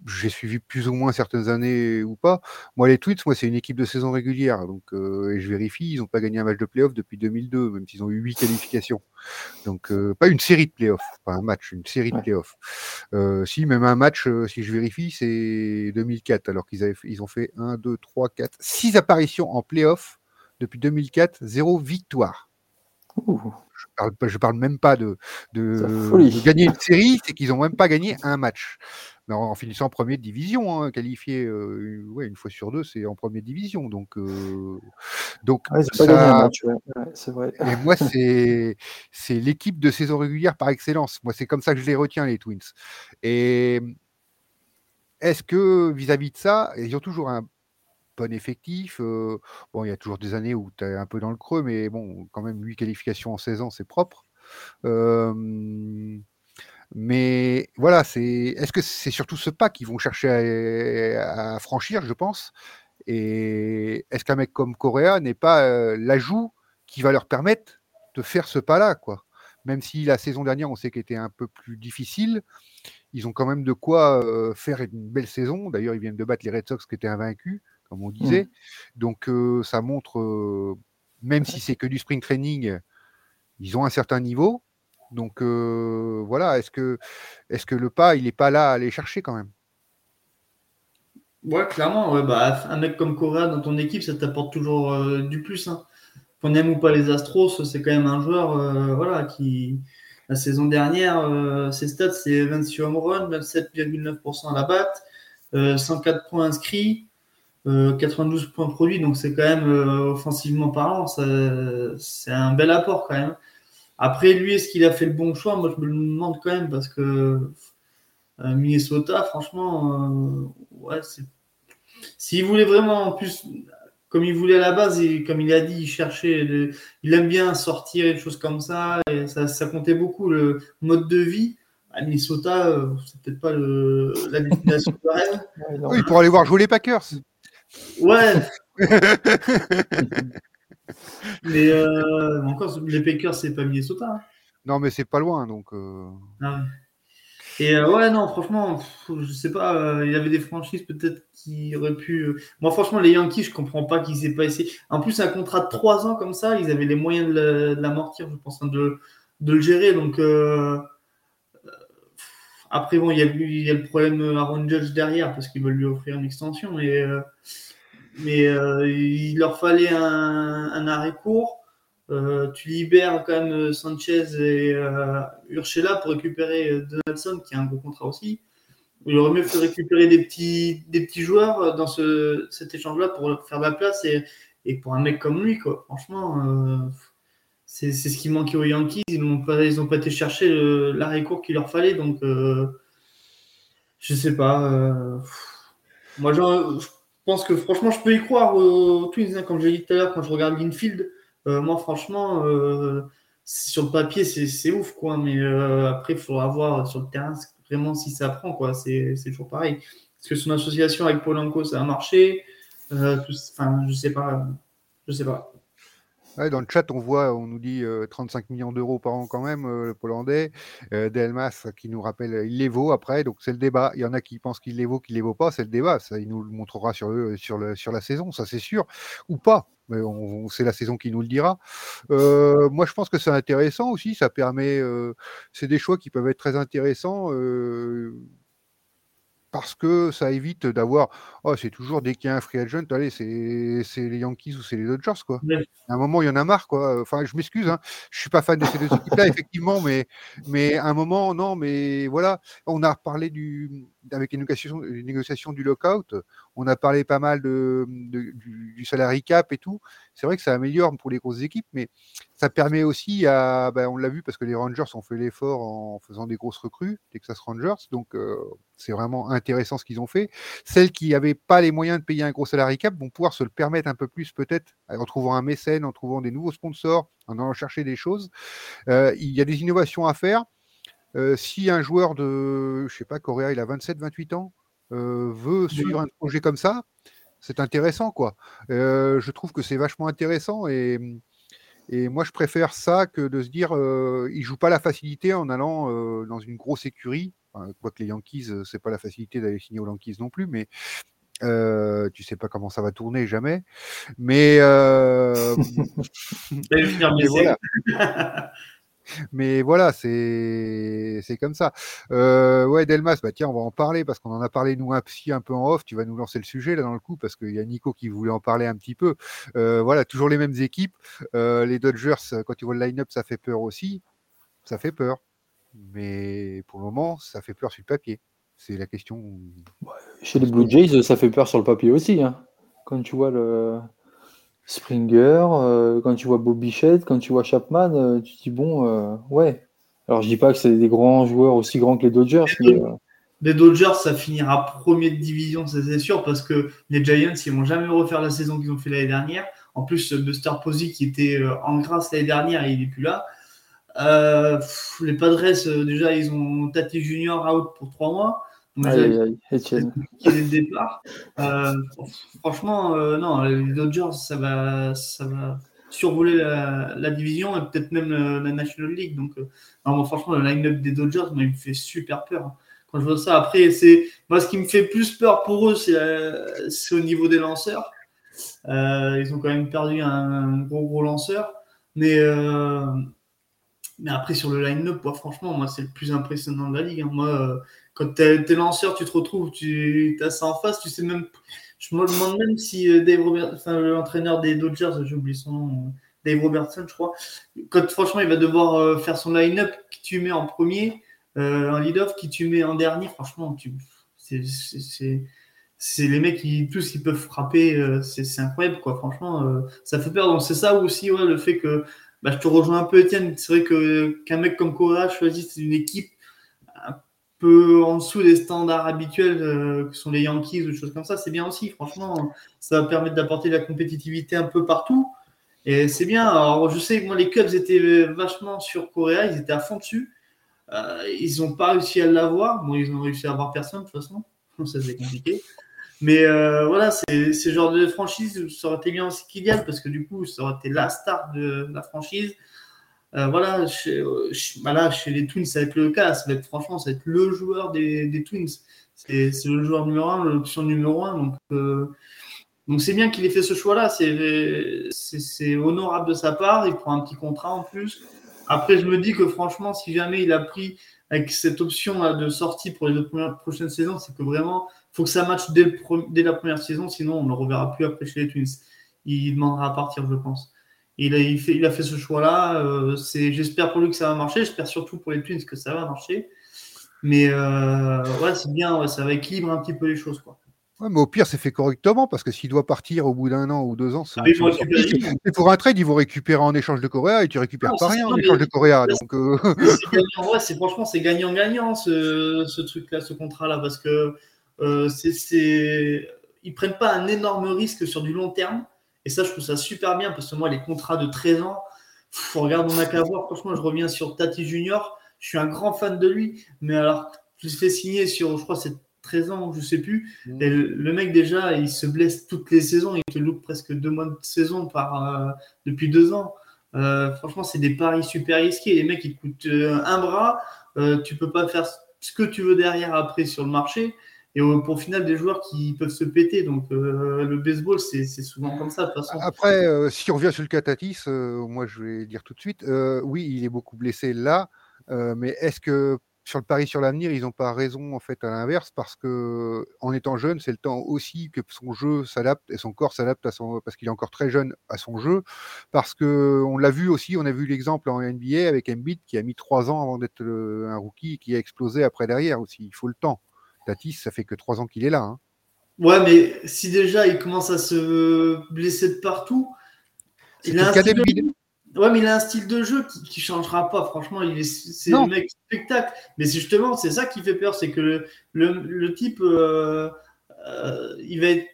j'ai suivi plus ou moins certaines années ou pas. Moi, les Tweets, moi, c'est une équipe de saison régulière. Donc, euh, et je vérifie, ils n'ont pas gagné un match de playoff depuis 2002, même s'ils ont eu huit qualifications. Donc, euh, pas une série de playoffs, pas un match, une série de playoffs. si, même un match, si je vérifie, c'est 2004, alors qu'ils avaient, ils ont fait 1, 2, 3, 4, 6 apparitions en playoff depuis 2004, zéro victoire. Je parle, je parle même pas de, de gagner une série, c'est qu'ils n'ont même pas gagné un match mais en, finissant en première division, hein, qualifié euh, ouais, une fois sur deux, c'est en première division. Donc, euh, donc ça... c'est vrai. Et moi, c'est c'est l'équipe de saison régulière par excellence. Moi, c'est comme ça que je les retiens, les Twins. Et est-ce que vis-à-vis de ça, ils ont toujours un bon effectif. Euh, bon, il y a toujours des années où tu es un peu dans le creux, mais bon, quand même, 8 qualifications en 16 ans, c'est propre. Euh, mais voilà, c'est est-ce que c'est surtout ce pas qu'ils vont chercher à, franchir, je pense? Et est-ce qu'un mec comme Correa n'est pas euh, l'ajout qui va leur permettre de faire ce pas-là, quoi? Même si la saison dernière, on sait qu'elle était un peu plus difficile, ils ont quand même de quoi euh, faire une belle saison. D'ailleurs, ils viennent de battre les Red Sox qui étaient invaincus, comme on disait. Mmh. Donc, euh, ça montre, même si c'est que du spring training, ils ont un certain niveau. Donc voilà, est-ce que, est que le pas, il n'est pas là à aller chercher quand même? Ouais, clairement. bah, un mec comme Correa dans ton équipe, ça t'apporte toujours du plus. Hein. Qu'on aime ou pas les Astros, c'est quand même un joueur voilà, qui, la saison dernière, ses stats, c'est 26 home runs, 27,9% à la batte, 104 points inscrits. 92 points produits, donc c'est quand même offensivement parlant, c'est un bel apport quand même. Après, lui, est-ce qu'il a fait le bon choix? Moi, je me le demande quand même parce que euh, Minnesota, franchement, euh, ouais, S'il voulait vraiment, en plus, comme il voulait à la base, et comme il a dit, il cherchait, il aime bien sortir et des choses comme ça, et ça, comptait beaucoup le mode de vie. À Minnesota, euh, c'est peut-être pas la destination de rêve. Oui, pour aller voir jouer les Packers. Ouais. Mais euh, encore, les Packers, c'est pas Minnesota. Hein. Non, mais c'est pas loin, donc. Euh. Ah et euh, ouais, non, franchement, je sais pas, il y avait des franchises peut-être qui auraient pu. Moi, franchement, les Yankees, je comprends pas qu'ils aient pas essayé. En plus, un contrat de 3 ans comme ça, ils avaient les moyens de l'amortir, je pense, hein, de, de, le gérer. Donc, après, bon, il y, a, il y a le problème Aaron Judge derrière parce qu'ils veulent lui offrir une extension. Et mais euh, il leur fallait un, arrêt court. Euh, tu libères quand même Sanchez et euh, Urshela pour récupérer Donaldson, qui a un gros contrat aussi. Il aurait mieux fait récupérer des petits, des petits joueurs dans ce, cet échange-là pour faire de la place et, et, pour un mec comme lui, quoi. Franchement, c'est ce qui manquait aux Yankees. Ils n'ont pas, pas été chercher l'arrêt court qu'il leur fallait. Donc, je sais pas. moi, genre, pense que franchement, je peux y croire aux Twins. Hein, comme je l'ai dit tout à l'heure, quand je regarde Linfield, euh, moi, franchement, euh, sur le papier, c'est ouf, quoi. Mais euh, après, il faudra voir sur le terrain vraiment si ça prend, quoi. C'est toujours pareil. Est-ce que son association avec Polanco, ça a marché Enfin, je sais pas. Je sais pas dans le chat, on voit, on nous dit 35 millions d'euros par an quand même, le Pollandais. Delmas qui nous rappelle, il les vaut après, donc c'est le débat. Il y en a qui pensent qu'il les vaut, qu'il les vaut pas, c'est le débat. Il nous le montrera sur, sur, le, sur la saison, ça c'est sûr, ou pas. Mais c'est la saison qui nous le dira. moi, je pense que c'est intéressant aussi. Ça permet, c'est des choix qui peuvent être très intéressants parce que ça évite d'avoir oh c'est toujours dès qu'il y a un free agent allez c'est les Yankees ou c'est les Dodgers quoi. À un moment il y en a marre quoi. Enfin je m'excuse hein. je suis pas fan de ces deux équipes là effectivement mais mais à un moment non mais voilà. On a parlé du avec les négociations, du lockout, on a parlé pas mal de, du, salary cap et tout. C'est vrai que ça améliore pour les grosses équipes, mais ça permet aussi à, ben, on l'a vu parce que les Rangers ont fait l'effort en faisant des grosses recrues, Texas Rangers, donc euh, c'est vraiment intéressant ce qu'ils ont fait. Celles qui n'avaient pas les moyens de payer un gros salary cap vont pouvoir se le permettre un peu plus peut-être en trouvant un mécène, en trouvant des nouveaux sponsors, en allant chercher des choses. Euh, il y a des innovations à faire. Euh, si un joueur de, je sais pas, Coréa, il a 27-28 ans, euh, veut suivre un projet comme ça, c'est intéressant, quoi. Euh, je trouve que c'est vachement intéressant et, et, moi, je préfère ça que de se dire, il joue pas la facilité en allant dans une grosse écurie. Enfin, quoique les Yankees, c'est pas la facilité d'aller signer aux Yankees non plus, mais euh, tu sais pas comment ça va tourner jamais, mais, euh... mais voilà. Mais voilà, c'est comme ça. Euh, ouais, Delmas, bah tiens, on va en parler parce qu'on en a parlé nous un psy un peu en off. Tu vas nous lancer le sujet là dans le coup parce qu'il y a Nico qui voulait en parler un petit peu. Euh, voilà, toujours les mêmes équipes. Euh, les Dodgers, quand tu vois le line-up, ça fait peur aussi. Ça fait peur. Mais pour le moment, ça fait peur sur le papier. C'est la question. Chez les Blue Jays, ça fait peur sur le papier aussi. Hein. Quand tu vois le Springer, euh, quand tu vois Bobby Bichette, quand tu vois Chapman, euh, tu te dis bon, euh, ouais. Alors je dis pas que c'est des grands joueurs aussi grands que les Dodgers, mais. Les Dodgers, ça finira premier de division, ça c'est sûr, parce que les Giants, ils vont jamais refaire la saison qu'ils ont fait l'année dernière. En plus, Buster Posey, qui était en grâce l'année dernière, il est plus là. les Padres, déjà, ils ont Tati Junior out pour trois mois. Aïe, Etienne. le départ. Euh, franchement, euh, non, les Dodgers, ça va, ça va survoler la, division et peut-être même la National League. Donc, euh, franchement, le line-up des Dodgers, il me fait super peur. Hein. Quand je vois ça, après, c'est moi, ce qui me fait plus peur pour eux, c'est au niveau des lanceurs. ils ont quand même perdu un, gros, gros lanceur. Mais, mais après, sur le line-up, franchement, moi, c'est le plus impressionnant de la ligue. Hein. Moi, quand tu es, lanceur, tu te retrouves, tu as ça en face, tu sais même. Je me demande même si euh, Dave enfin, l'entraîneur des Dodgers, j'ai oublié son nom, euh, Dave Robertson, je crois. Quand franchement, il va devoir euh, faire son line-up, qui tu mets en premier, un lead-off, qui tu mets en dernier, franchement, tu... c'est les mecs qui tous qui peuvent frapper, c'est incroyable quoi. Franchement, ça fait peur. Donc c'est ça aussi ouais, le fait que bah, je te rejoins un peu, Étienne. C'est vrai que qu'un mec comme Cora choisisse une équipe en dessous des standards habituels euh, que sont les Yankees ou des choses comme ça, c'est bien aussi. Franchement, ça va permettre d'apporter de la compétitivité un peu partout. Et c'est bien. Alors, je sais que moi, les Cubs étaient vachement sur Corée, ils étaient à fond dessus. Euh, ils n'ont pas réussi à l'avoir. Bon, ils ont réussi à avoir personne de toute façon. Ça, c'est compliqué. Mais euh, voilà, c'est ce genre de franchise, ça aurait été bien aussi Kylian, parce que du coup, ça aurait été la star de la franchise. Euh, voilà, euh, bah chez, les Twins, ça va être le cas. Franchement, ça va être le joueur des, Twins. C'est le joueur numéro un, l'option numéro un. Donc, euh, donc c'est bien qu'il ait fait ce choix-là. C'est honorable de sa part. Il prend un petit contrat en plus. Après, je me dis que franchement, si jamais il a pris avec cette option de sortie pour les deux prochaines saisons, c'est que vraiment, faut que ça matche dès, dès, la première saison. Sinon, on ne le reverra plus après chez les Twins. Il demandera à partir, je pense. Il a, fait, il a fait ce choix-là. Euh, j'espère pour lui que ça va marcher. J'espère surtout pour les Twins que ça va marcher. Mais euh, ouais, c'est bien. ça va équilibrer un petit peu les choses. Quoi. Ouais, mais au pire, c'est fait correctement parce que s'il doit partir au bout d'un an ou deux ans, c'est ah, pour un trade, ils vont récupérer en échange de Coréa et tu récupères pas rien en échange de Coréa. Donc, euh... c'est franchement, c'est gagnant-gagnant ce, ce truc-là, ce contrat-là, parce que euh, c'est, ils prennent pas un énorme risque sur du long terme. Et ça, je trouve ça super bien parce que moi, les contrats de 13 ans, regarde, on n'a qu'à voir. Franchement, je reviens sur Tati Junior. Je suis un grand fan de lui. Mais alors, je l'ai fait signer sur, je crois, c'est 13 ans, je ne sais plus. Mmh. Et le, mec, déjà, il se blesse toutes les saisons. Il te loupe presque deux mois de saison par, euh, depuis deux ans. Euh, franchement, c'est des paris super risqués. Les mecs, ils coûtent euh, un bras. tu peux pas faire ce que tu veux derrière après sur le marché et pour final des joueurs qui peuvent se péter. Donc euh, le baseball, c'est souvent comme ça de toute façon. Après, euh, si on revient sur le Catatis, euh, moi je vais dire tout de suite, oui, il est beaucoup blessé là, mais est-ce que sur le pari sur l'avenir, ils n'ont pas raison en fait à l'inverse? Parce que en étant jeune, c'est le temps aussi que son jeu s'adapte et son corps s'adapte à son parce qu'il est encore très jeune à son jeu parce que on l'a vu aussi, on a vu l'exemple en NBA avec Embiid qui a mis trois ans avant d'être un rookie et qui a explosé après derrière aussi. Il faut le temps Tatis, ça fait que trois ans qu'il est là. Hein. Ouais, mais si déjà il commence à se blesser de partout, il a un style de... Ouais, mais il a un style de jeu qui, ne changera pas. Franchement, il est, c'est un mec spectacle. Mais c'est justement, c'est ça qui fait peur, c'est que le, le, type, euh, euh, il va être,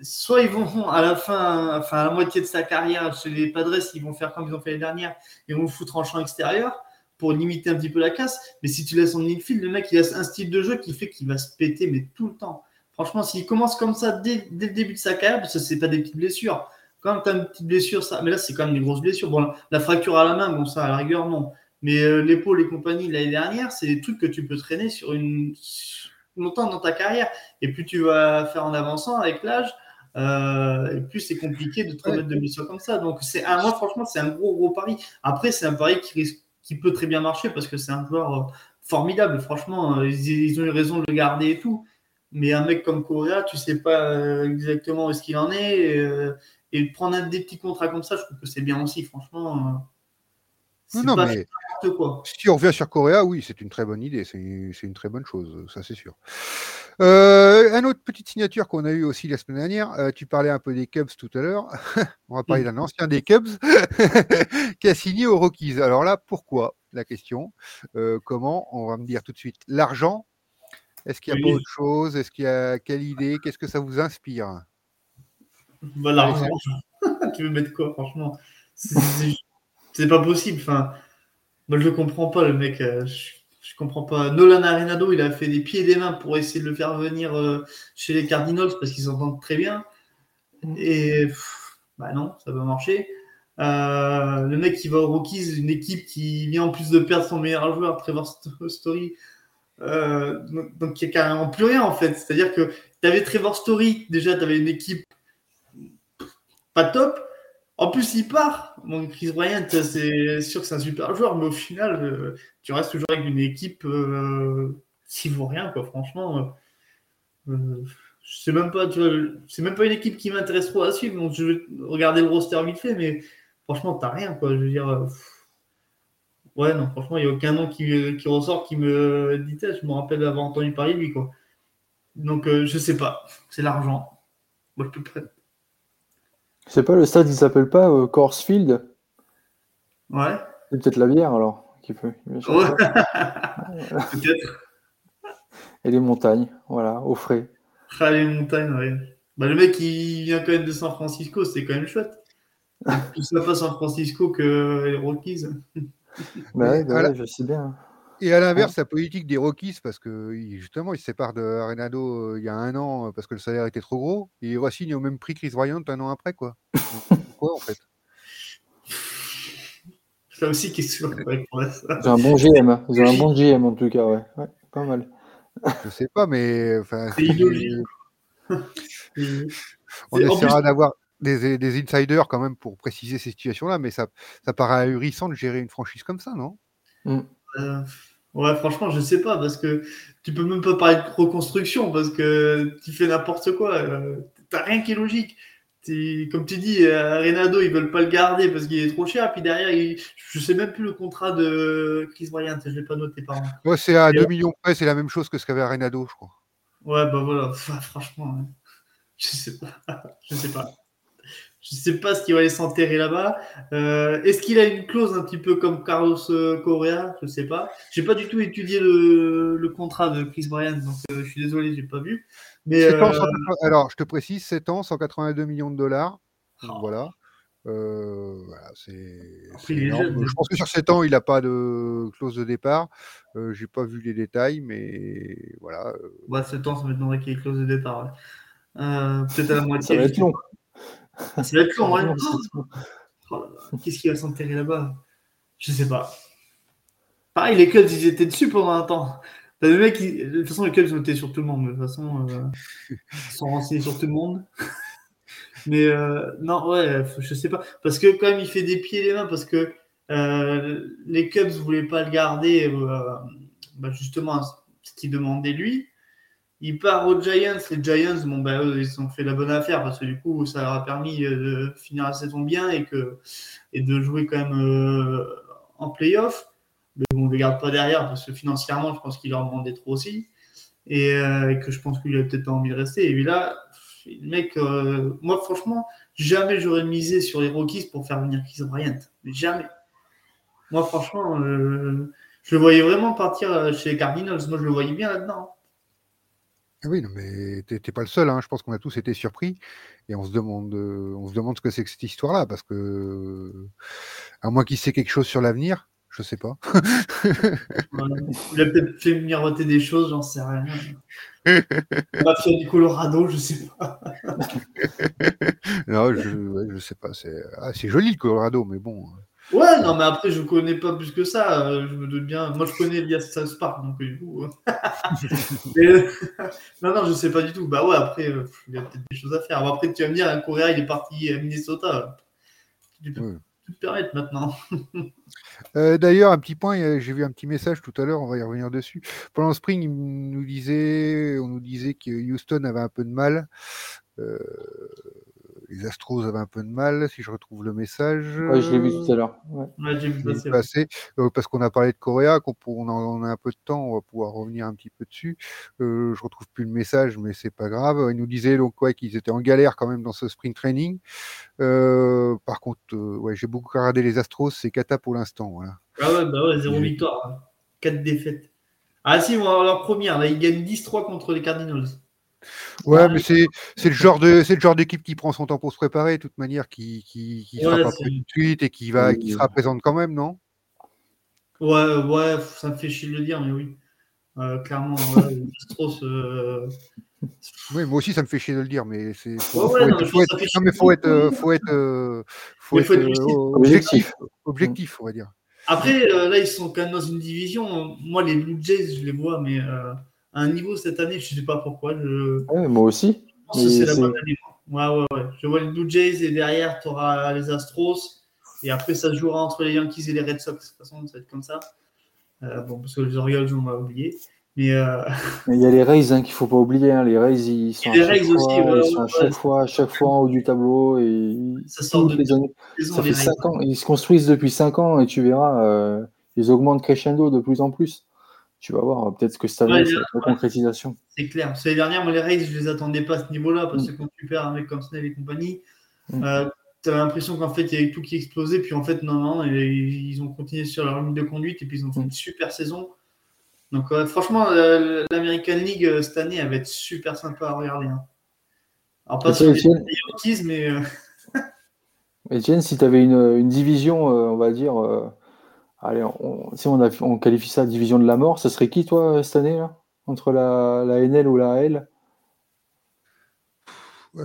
soit ils vont à la fin, enfin à la moitié de sa carrière chez les Padres, ils vont faire comme ils ont fait l'année dernière, ils vont foutre en champ extérieur pour limiter un petit peu la casse. Mais si tu laisses en infield, le mec, il a un style de jeu qui fait qu'il va se péter, mais tout le temps. Franchement, s'il commence comme ça dès, le début de sa carrière, parce que c'est pas des petites blessures. Quand tu as une petite blessure, ça, mais là, c'est quand même des grosses blessures. Bon, la, fracture à la main, bon, ça, à la rigueur, non. Mais euh, l'épaule et compagnie l'année dernière, c'est des trucs que tu peux traîner sur une longtemps dans ta carrière. Et plus tu vas faire en avançant avec l'âge, euh, et plus c'est compliqué de te remettre de blessures comme ça. Donc, c'est un, moi, franchement, c'est un gros, gros pari. Après, c'est un pari qui, risque, qui peut très bien marcher parce que c'est un joueur euh, formidable. Franchement, ils, ils, ont eu raison de le garder et tout. Mais un mec comme Correa, tu sais pas euh, exactement où est-ce qu'il en est. Et, euh, prendre des petits contrats comme ça, je trouve que c'est bien aussi, franchement. Euh, non, mais quoi. si on revient sur Correa, oui, c'est une très bonne idée, c'est une très bonne chose, ça c'est sûr. Euh, une autre petite signature qu'on a eu aussi la semaine dernière, tu parlais un peu des Cubs tout à l'heure, on va parler d'un ancien des Cubs qui a signé aux Rockies. Alors là, pourquoi La question, comment? On va me dire tout de suite, l'argent? Est-ce qu'il y a pas autre chose? Est-ce qu'il y a quelle idée? Qu'est-ce que ça vous inspire? Voilà. tu veux mettre quoi, franchement? C'est pas possible. Enfin, moi, je le comprends pas, le mec. Euh, je, comprends pas. Nolan Arenado, il a fait des pieds et des mains pour essayer de le faire venir euh, chez les Cardinals parce qu'ils s'entendent très bien. Mm. Et bah non, ça va marcher. Euh, le mec qui va aux Rockies, une équipe qui vient en plus de perdre son meilleur joueur, Trevor Story, euh, donc, il n'y a carrément plus rien en fait. C'est-à-dire que tu avais Trevor Story, déjà tu avais une équipe pas top. En plus, il part. Bon, Chris Bryant, c'est sûr que c'est un super joueur, mais au final, euh, tu restes toujours avec une équipe euh, qui vaut rien, quoi. Franchement, euh, sais même pas, c'est même pas une équipe qui m'intéresse trop à suivre. Donc, je vais regarder le roster vite fait, mais franchement, t'as rien, quoi. Je veux dire. Ouais, non, franchement, il n'y a aucun nom qui, ressort qui me dit Je me rappelle avoir entendu parler de lui, quoi. Donc, euh, je sais pas. C'est l'argent. Moi, je prêt. C'est pas le stade, il s'appelle pas euh, Corsfield Ouais. C'est peut-être la bière, alors, qui peut. peut-être. Et les montagnes, voilà, au frais. Ah, les montagnes, oui. Bah, le mec, il vient quand même de San Francisco, c'est quand même chouette. Plus pas San Francisco que les Rockies. Bah, bah je sais bien. Et à l'inverse, la politique des Rockies, parce que justement, il se sépare de Arenado euh, il y a un an euh, parce que le salaire était trop gros, et il re-signe au même prix Chris Bryant un an après, quoi. Pourquoi, en fait? Ça aussi, question J'ai un bon GM, j'ai un bon GM en tout cas, ouais. ouais pas mal. Je sais pas, mais. Enfin, On essaiera d'avoir des, insiders quand même pour préciser ces situations-là, mais ça, ça paraît ahurissant de gérer une franchise comme ça, non? Mm. Euh, Ouais, franchement, je sais pas, parce que tu peux même pas parler de reconstruction, parce que tu fais n'importe quoi. Euh, T'as rien qui est logique. Comme tu dis, euh, Renado, ils veulent pas le garder parce qu'il est trop cher. Puis derrière, il... je sais même plus le contrat de Chris Bryant, je l'ai pas noté par Ouais, c'est à 2 millions près, c'est la même chose que ce qu'avait Renado, je crois. Ouais, bah voilà, franchement, je sais pas. je sais pas. Je ne sais pas ce qu'il va aller s'enterrer là-bas. Euh, est-ce qu'il a une clause un petit peu comme Carlos euh, Correa? Je ne sais pas. Je n'ai pas du tout étudié le, contrat de Chris Bryant, donc euh, je suis désolé, je n'ai pas vu. Mais, alors, je te précise, 7 ans, 182 millions de dollars. Oh. Voilà. voilà c'est, Je pense que sur 7 ans, il n'a pas de clause de départ. Euh, J'ai pas vu les détails, mais voilà. Ouais, 7 ans, ça m'étonnerait qu'il y ait clause de départ. Peut-être à la moitié. Ça va être long. C'est la long, hein. oh Qu'est-ce qui va s'enterrer là-bas? Je sais pas. Pareil, les Cubs, ils étaient dessus pendant un temps. Le mec, de toute façon, les Cubs ont été sur tout le monde. De toute façon, euh, ils sont renseignés sur tout le monde. Mais euh, non, ouais, je sais pas. Parce que quand même, il fait des pieds et des mains parce que euh, les Cubs ne voulaient pas le garder, bah, justement, ce qu'il demandait lui. Il part aux Giants. Les Giants, bon, bah, ils ont fait la bonne affaire parce que du coup, ça leur a permis euh, de finir la saison bien et, que, et de jouer quand même euh, en playoff. Mais bon, on ne les garde pas derrière parce que financièrement, je pense qu'ils leur demandaient trop aussi. et, euh, que je pense qu'il a peut-être envie de rester. Et puis là, le mec, euh, moi franchement, jamais j'aurais misé sur les Rockies pour faire venir Chris Bryant. Jamais. Moi franchement, euh, je le voyais vraiment partir euh, chez Cardinals. Moi je le voyais bien là-dedans. Ah Oui, non, mais t'es t'es pas le seul. hein. Je pense qu'on a tous été surpris et on se demande, euh, on se demande ce que c'est que cette histoire-là, parce que à moins qu'il sait quelque chose sur l'avenir, je sais pas. Voilà. Il a peut-être fait miroiter des choses, j'en sais rien. Il a fait du Colorado, je sais pas. non, je, ouais, je sais pas. C'est ah, c'est joli le Colorado, mais bon. Ouais, non, mais après, je connais pas plus que ça. euh, Je me doute bien. Moi, je connais Elias South Park, donc du coup. euh. Euh, non, non, je sais pas du tout. Bah ouais, après, euh, il y a peut-être des choses à faire. Bon, après, tu vas me dire, un Correa, il est parti à Minnesota. Tu peux Ouais. tu peux te permettre maintenant. Euh, D'ailleurs, un petit point, euh, j'ai vu un petit message tout à l'heure, on va y revenir dessus. Pendant le spring, il nous disait, on nous disait que Houston avait un peu de mal. Euh, les Astros avaient un peu de mal, si je retrouve le message. Ouais, je l'ai vu tout à l'heure. Ouais. Ouais, j'ai vu passer. euh, parce qu'on a parlé de Correa, qu'on on, en- on a un peu de temps, on va pouvoir revenir un petit peu dessus. Euh, je retrouve plus le message, mais c'est pas grave. Il nous disait donc ouais, qu'ils étaient en galère quand même dans ce spring training. Euh, par contre, euh, ouais, j'ai beaucoup regardé les Astros, c'est cata pour l'instant. Voilà. Ah ouais, bah ouais, zéro Oui. victoire. 4 défaites. Ah si, ils vont avoir leur première. Là, ils gagnent 10-3 contre les Cardinals. Ouais, mais c'est c'est le genre de c'est le genre d'équipe qui prend son temps pour se préparer, de toute manière, qui qui, qui sera Ouais, pas tout de suite et qui va Oui, qui sera présente quand même, non? Ouais, ouais, ça me fait chier de le dire, mais oui. Euh, clairement, Astros, euh, Oui, moi aussi ça me fait chier de le dire, mais c'est faut, Ouais, faut ouais, être- non, mais faut être- euh, faut être euh, faut Mais être faut être euh, lucide. objectif objectif, on va dire. Après, euh, là, ils sont quand même dans une division. Moi, les Blue Jays, je les vois, mais euh, à un niveau cette année, je sais pas pourquoi. Je Ouais, moi aussi. pense que Mais c'est la c'est- bonne année. Ouais, ouais, ouais. Je vois les Blue Jays et derrière, tu auras les Astros. Et après, ça se jouera entre les Yankees et les Red Sox. De toute façon, ça va être comme ça. Euh, bon, parce que les Orioles, on va oublier. Mais euh, il y a les Rays hein, qu'il faut pas oublier. hein. Les Rays, ils sont, à chaque aussi, fois, ouais, ils sont à ouais, chaque fois, à chaque fois en haut du tableau et ça sort de les années. saison, Ça fait Rays. 5 ans. Ils se construisent depuis 5 ans et tu verras, euh, ils augmentent crescendo de plus en plus. Tu vas voir, peut-être que année, Ouais, ça va être la concrétisation. C'est clair. Que L'année dernière, moi, les Rays, je les attendais pas à ce niveau-là parce que quand tu perds un mec comme Snell et compagnie, Mm. euh, tu as l'impression qu'en fait, il y avait tout qui explosait. Puis en fait, non, non, ils ont continué sur leur ligne de conduite et puis ils ont fait une super saison. Donc, franchement, euh, l'American League euh, cette année, elle va être super sympa à regarder. hein. Alors, pas sur les Yankees, mais euh, Etienne, si tu avais une, une division, euh, on va dire, euh, allez, on, si on, a, on qualifie ça division de la mort, ce serait qui, toi, cette année, là? Entre la, la NL ou la AL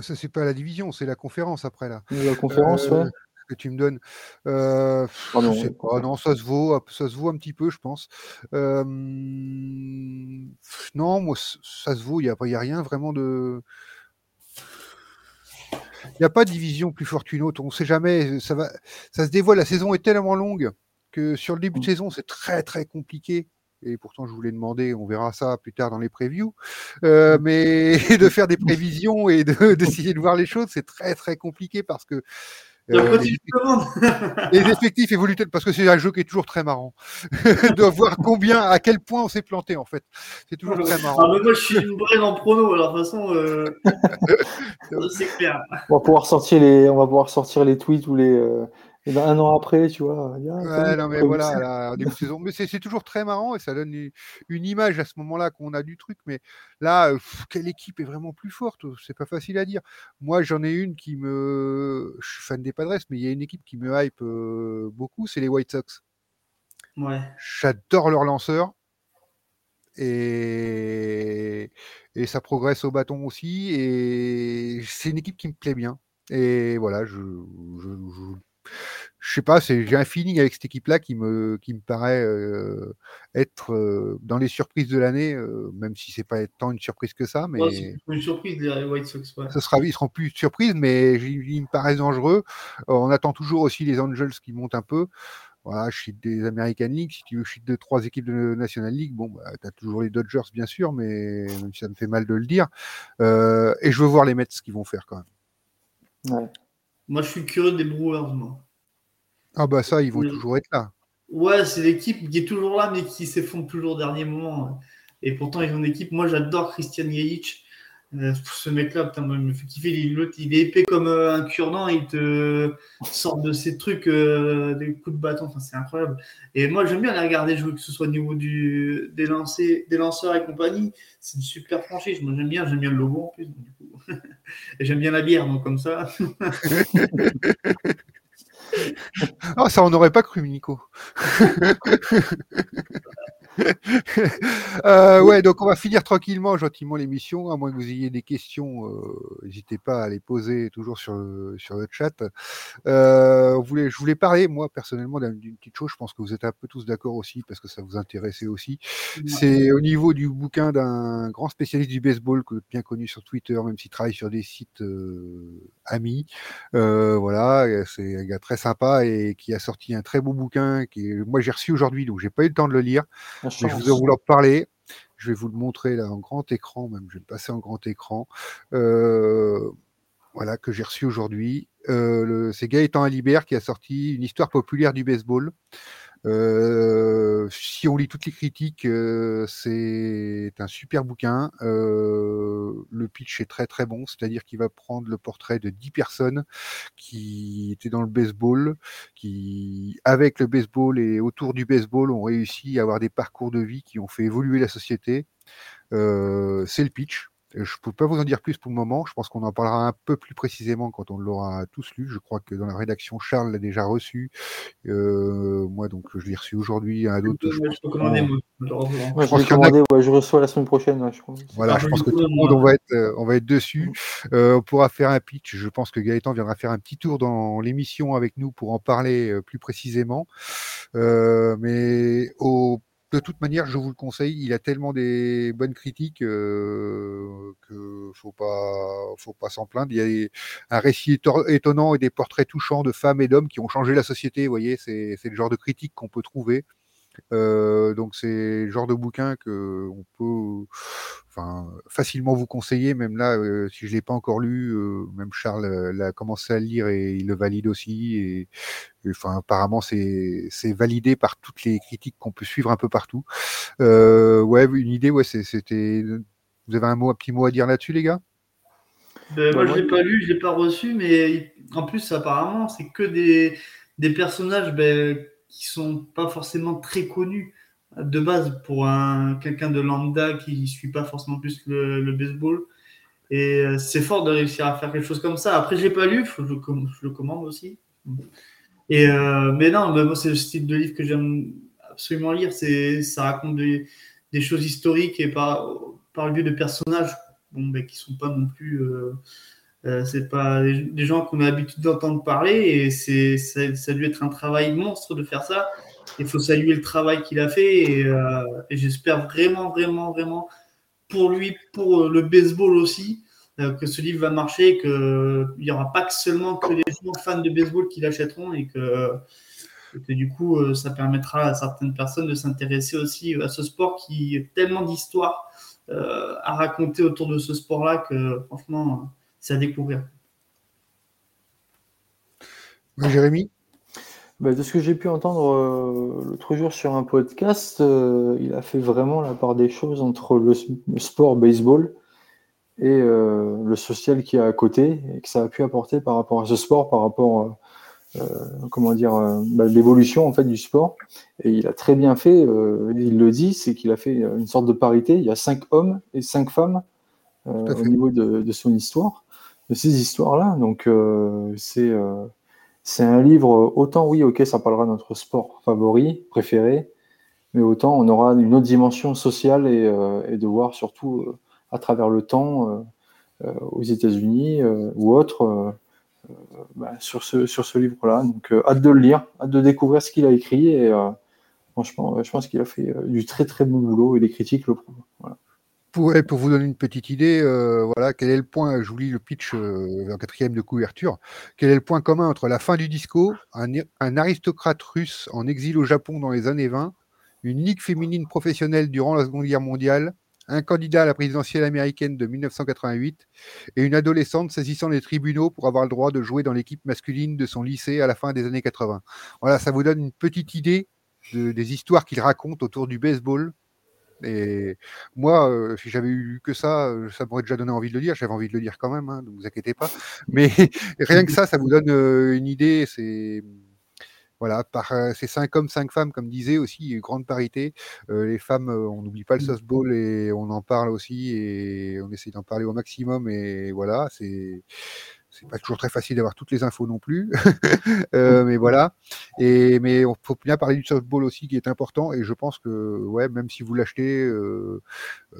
ça c'est pas la division, c'est la conférence après là. La conférence, Euh, ouais. que tu me donnes. Euh, Pardon, je sais pas, non, ça se vaut, ça se vaut un petit peu, je pense. Euh, non, moi, ça se vaut, il n'y a, pas- il y a rien vraiment de. Il n'y a pas de division plus forte qu'une autre, on ne sait jamais, ça, va, ça se dévoile, la saison est tellement longue que sur le début de Mm. saison, c'est très très compliqué. Et pourtant, je voulais demander, on verra ça plus tard dans les previews, euh, mais de faire des prévisions et de- d'essayer de, voir les choses, c'est très très compliqué parce que euh, les, effectifs évoluent parce que c'est un jeu qui est toujours très marrant de voir combien, à quel point on s'est planté en fait. C'est toujours très Ah, marrant. mais moi, je suis une brêle en prono. Alors, de toute façon, euh, c'est clair. On va pouvoir sortir les, on va pouvoir sortir les tweets ou les, euh, et ben, un an après, tu vois. il y a- Ouais, non, mais voilà, là, début de saison. Mais c'est toujours très marrant et ça donne une, une image à ce moment-là qu'on a du truc. Mais là, euh, pff, quelle équipe est vraiment plus forte C'est pas facile à dire. Moi, j'en ai une qui me. Je suis fan des Padres, mais il y a une équipe qui me hype euh, beaucoup, c'est les White Sox. Ouais. J'adore leur lanceur. Et... et ça progresse au bâton aussi. Et c'est une équipe qui me plaît bien. Et voilà, je, je, je, je sais pas, c'est- j'ai un feeling avec cette équipe-là qui me, qui me paraît euh, être euh, dans les surprises de l'année, euh, même si c'est pas tant une surprise que ça, mais Ouais, c'est plutôt une surprise, les White Sox. Ouais. ce sera, ils seront plus de surprise, mais ils me paraissent dangereux. Euh, on attend toujours aussi les Angels qui montent un peu. Voilà, je suis des American League. Si tu veux, je suis de trois équipes de National League. Bon, bah, tu as toujours les Dodgers, bien sûr, mais même si ça me fait mal de le dire. Euh, et je veux voir les Mets ce qu'ils vont faire quand même. Ouais. Moi, je suis curieux des Brewers, moi. Ah, bah ça, ils vont toujours être là. Ouais, c'est l'équipe qui est toujours là, mais qui s'effondre toujours au dernier moment. Et pourtant, ils ont une équipe. Moi, j'adore Christian Yelich. Euh, ce mec-là, putain, moi, il me fait kiffer. Il, il est épais comme euh, un cure-dent. Il te sort de ces trucs, euh, des coups de bâton. Enfin, c'est incroyable. Et moi, j'aime bien les regarder jouer, que ce soit au niveau du, des, lancers, des lanceurs et compagnie. C'est une super franchise. Moi, j'aime bien. J'aime bien le logo en plus. et j'aime bien la bière, donc comme ça. Ah, ça, on n'aurait pas cru, Nico. euh, ouais, donc on va finir tranquillement, gentiment l'émission, à moins que vous ayez des questions, euh, n'hésitez pas à les poser toujours sur le, sur le chat. Euh, je voulais parler, moi personnellement, d'une petite chose, je pense que vous êtes un peu tous d'accord aussi, parce que ça vous intéressait aussi. C'est au niveau du bouquin d'un grand spécialiste du baseball, que bien connu sur Twitter, même s'il travaille sur des sites amis. Voilà, c'est un gars très sympa et qui a sorti un très beau bouquin, qui moi j'ai reçu aujourd'hui, donc j'ai pas eu le temps de le lire. Mais je vais vous en parler. Je vais vous le montrer là en grand écran, même je vais le passer en grand écran. Euh, voilà, que j'ai reçu aujourd'hui. Euh, c'est Gaëtan Alibert qui a sorti une histoire populaire du baseball. Euh, si on lit toutes les critiques, euh, c'est un super bouquin. Euh, le pitch est très très bon, c'est-à-dire qu'il va prendre le portrait de 10 personnes qui étaient dans le baseball, qui avec le baseball et autour du baseball ont réussi à avoir des parcours de vie qui ont fait évoluer la société. c'est le pitch. Je ne peux pas vous en dire plus pour le moment. Je pense qu'on en parlera un peu plus précisément quand on l'aura tous lu. Je crois que dans la rédaction, Charles l'a déjà reçu. Euh, moi, donc, je l'ai reçu aujourd'hui. Un autre. Je, moi. je, je, commandé, ouais, je reçois la semaine prochaine. Ouais, je voilà, je pense que tout le monde, on va être, euh, on va être dessus. Euh, on pourra faire un pitch. Je pense que Gaëtan viendra faire un petit tour dans l'émission avec nous pour en parler euh, plus précisément. Euh, mais au de toute manière, je vous le conseille, il a tellement des bonnes critiques euh, que faut pas, faut pas s'en plaindre. Il y a un récit étonnant et des portraits touchants de femmes et d'hommes qui ont changé la société. Vous voyez, c'est le genre de critique qu'on peut trouver. Euh, donc c'est le genre de bouquin que on peut enfin, facilement vous conseiller, même là, euh, si je l'ai pas encore lu, euh, même Charles l'a commencé à le lire et il le valide aussi. Et, et enfin, apparemment, c'est validé par toutes les critiques qu'on peut suivre un peu partout. Euh, ouais, une idée, ouais, c'était. Vous avez un mot, un petit mot à dire là-dessus, les gars? Ben, Moi, je l'ai pas lu, je l'ai pas reçu, mais en plus, apparemment, c'est que des, des personnages ben, qui sont pas forcément très connus de base pour un quelqu'un de lambda qui suit pas forcément plus le, baseball. Et euh, c'est fort de réussir à faire quelque chose comme ça. Après, je l'ai pas lu, faut je, le commande aussi. Et euh, mais non, moi c'est le style de livre que j'aime absolument lire. C'est ça raconte des, choses historiques et par par le biais de personnages bon, ben, qui sont pas non plus euh, euh c'est pas des, gens qu'on a l'habitude d'entendre parler et c'est ça, ça a dû être un travail monstre de faire ça. Il faut saluer le travail qu'il a fait et, euh, et j'espère vraiment, vraiment, vraiment pour lui, pour le baseball aussi, euh, que ce livre va marcher, qu'il n'y aura pas que seulement que les gens fans de baseball qui l'achèteront et que, et que, du coup, euh, ça permettra à certaines personnes de s'intéresser aussi à ce sport qui a tellement d'histoires euh, à raconter autour de ce sport-là que franchement, c'est à découvrir. Jérémy? Bah, de ce que j'ai pu entendre euh, l'autre jour sur un podcast, euh, il a fait vraiment la part des choses entre le, sport baseball et euh, le social qui est à côté et que ça a pu apporter par rapport à ce sport, par rapport comment dire bah, l'évolution en fait du sport. Et il a très bien fait. il le dit, c'est qu'il a fait une sorte de parité. Il y a cinq hommes et cinq femmes au niveau de, de, son histoire, de ces histoires-là. Donc c'est c'est un livre, autant oui, ok, ça parlera de notre sport favori, préféré, mais autant on aura une autre dimension sociale et, euh, de voir surtout euh, à travers le temps euh, aux États-Unis ou autre bah, sur ce, sur ce livre-là. Donc hâte de le lire, hâte de découvrir ce qu'il a écrit et franchement, je pense qu'il a fait du très très bon boulot et les critiques le prouvent. Pour, vous donner une petite idée, euh, voilà, quel est le point, je vous lis le pitch euh, en quatrième de couverture, quel est le point commun entre la fin du disco, un, aristocrate russe en exil au Japon dans les années 20, une ligue féminine professionnelle durant la Seconde Guerre mondiale, un candidat à la présidentielle américaine de 1988 et une adolescente saisissant les tribunaux pour avoir le droit de jouer dans l'équipe masculine de son lycée à la fin des années 80. Voilà, ça vous donne une petite idée de, des histoires qu'il raconte autour du baseball Et moi, si j'avais eu que ça, ça m'aurait déjà donné envie de le lire. J'avais envie de le lire quand même, hein, ne vous inquiétez pas. Mais rien que ça, ça vous donne une idée. C'est voilà, par ces cinq hommes, cinq femmes, comme disait aussi, une grande parité. les femmes, on n'oublie pas le mmh. softball et on en parle aussi et on essaie d'en parler au maximum. Et voilà, c'est c'est pas toujours très facile d'avoir toutes les infos non plus, euh, mais voilà. Et mais on faut bien parler du softball aussi qui est important. Et je pense que ouais, même si vous l'achetez euh,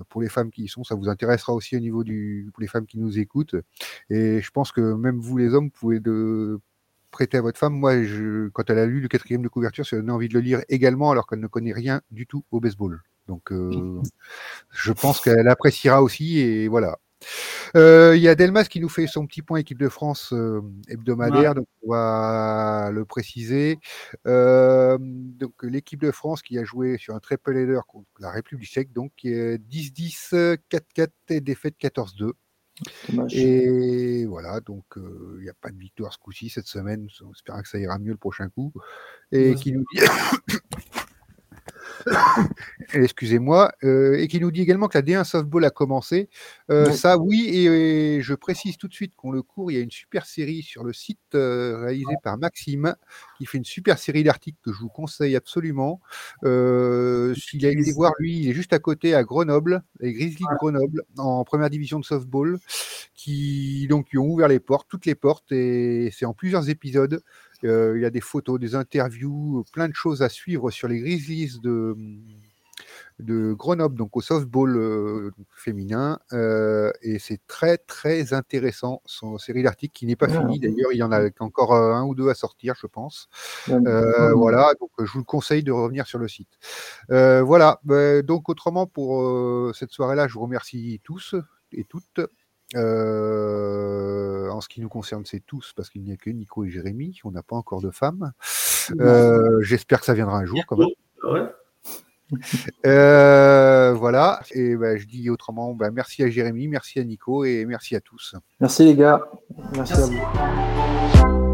pour les femmes qui y sont, ça vous intéressera aussi au niveau du pour les femmes qui nous écoutent. Et je pense que même vous les hommes, pouvez prêter à votre femme. Moi, je, quand elle a lu le quatrième de couverture, ça donné envie de le lire également, alors qu'elle ne connaît rien du tout au baseball. Donc, euh, je pense qu'elle appréciera aussi. Et voilà. Euh, il y a Delmas qui nous fait son petit point équipe de France euh, hebdomadaire, donc on va le préciser. Euh, donc l'équipe de France qui a joué sur un triple header contre la République tchèque, donc qui est 10-10, 4-4 et défaite 14-2. Et voilà, donc il n'y a pas de victoire ce coup-ci cette semaine. On espère que ça ira mieux le prochain coup. Et qui nous dit excusez-moi, euh, et qui nous dit également que la D1 Softball a commencé. Euh, ça, oui, et, je précise tout de suite qu'on le court, il y a une super série sur le site euh, réalisé par Maxime, qui fait une super série d'articles que je vous conseille absolument. S'il a été voir, lui, il est juste à côté à Grenoble, les Grizzlies de Grenoble, en première division de softball, qui donc ont ouvert les portes, toutes les portes, et c'est en plusieurs épisodes. Euh, il y a des photos, des interviews, plein de choses à suivre sur les Grizzlies de, de Grenoble, donc au softball euh, féminin. Euh, et c'est très, très intéressant, son série d'articles qui n'est pas finie. D'ailleurs, il y en a encore un ou deux à sortir, je pense. voilà, donc je vous le conseille de revenir sur le site. voilà, bah, donc autrement, pour cette soirée-là, je vous remercie tous et toutes. Euh, en ce qui nous concerne, c'est tous, parce qu'il n'y a que Nico et Jérémy. On n'a pas encore de femmes. Euh, j'espère que ça viendra un jour, quand même. Euh, voilà, et ben, je dis autrement, ben, merci à Jérémy, merci à Nico et merci à tous. Merci les gars, merci. à vous.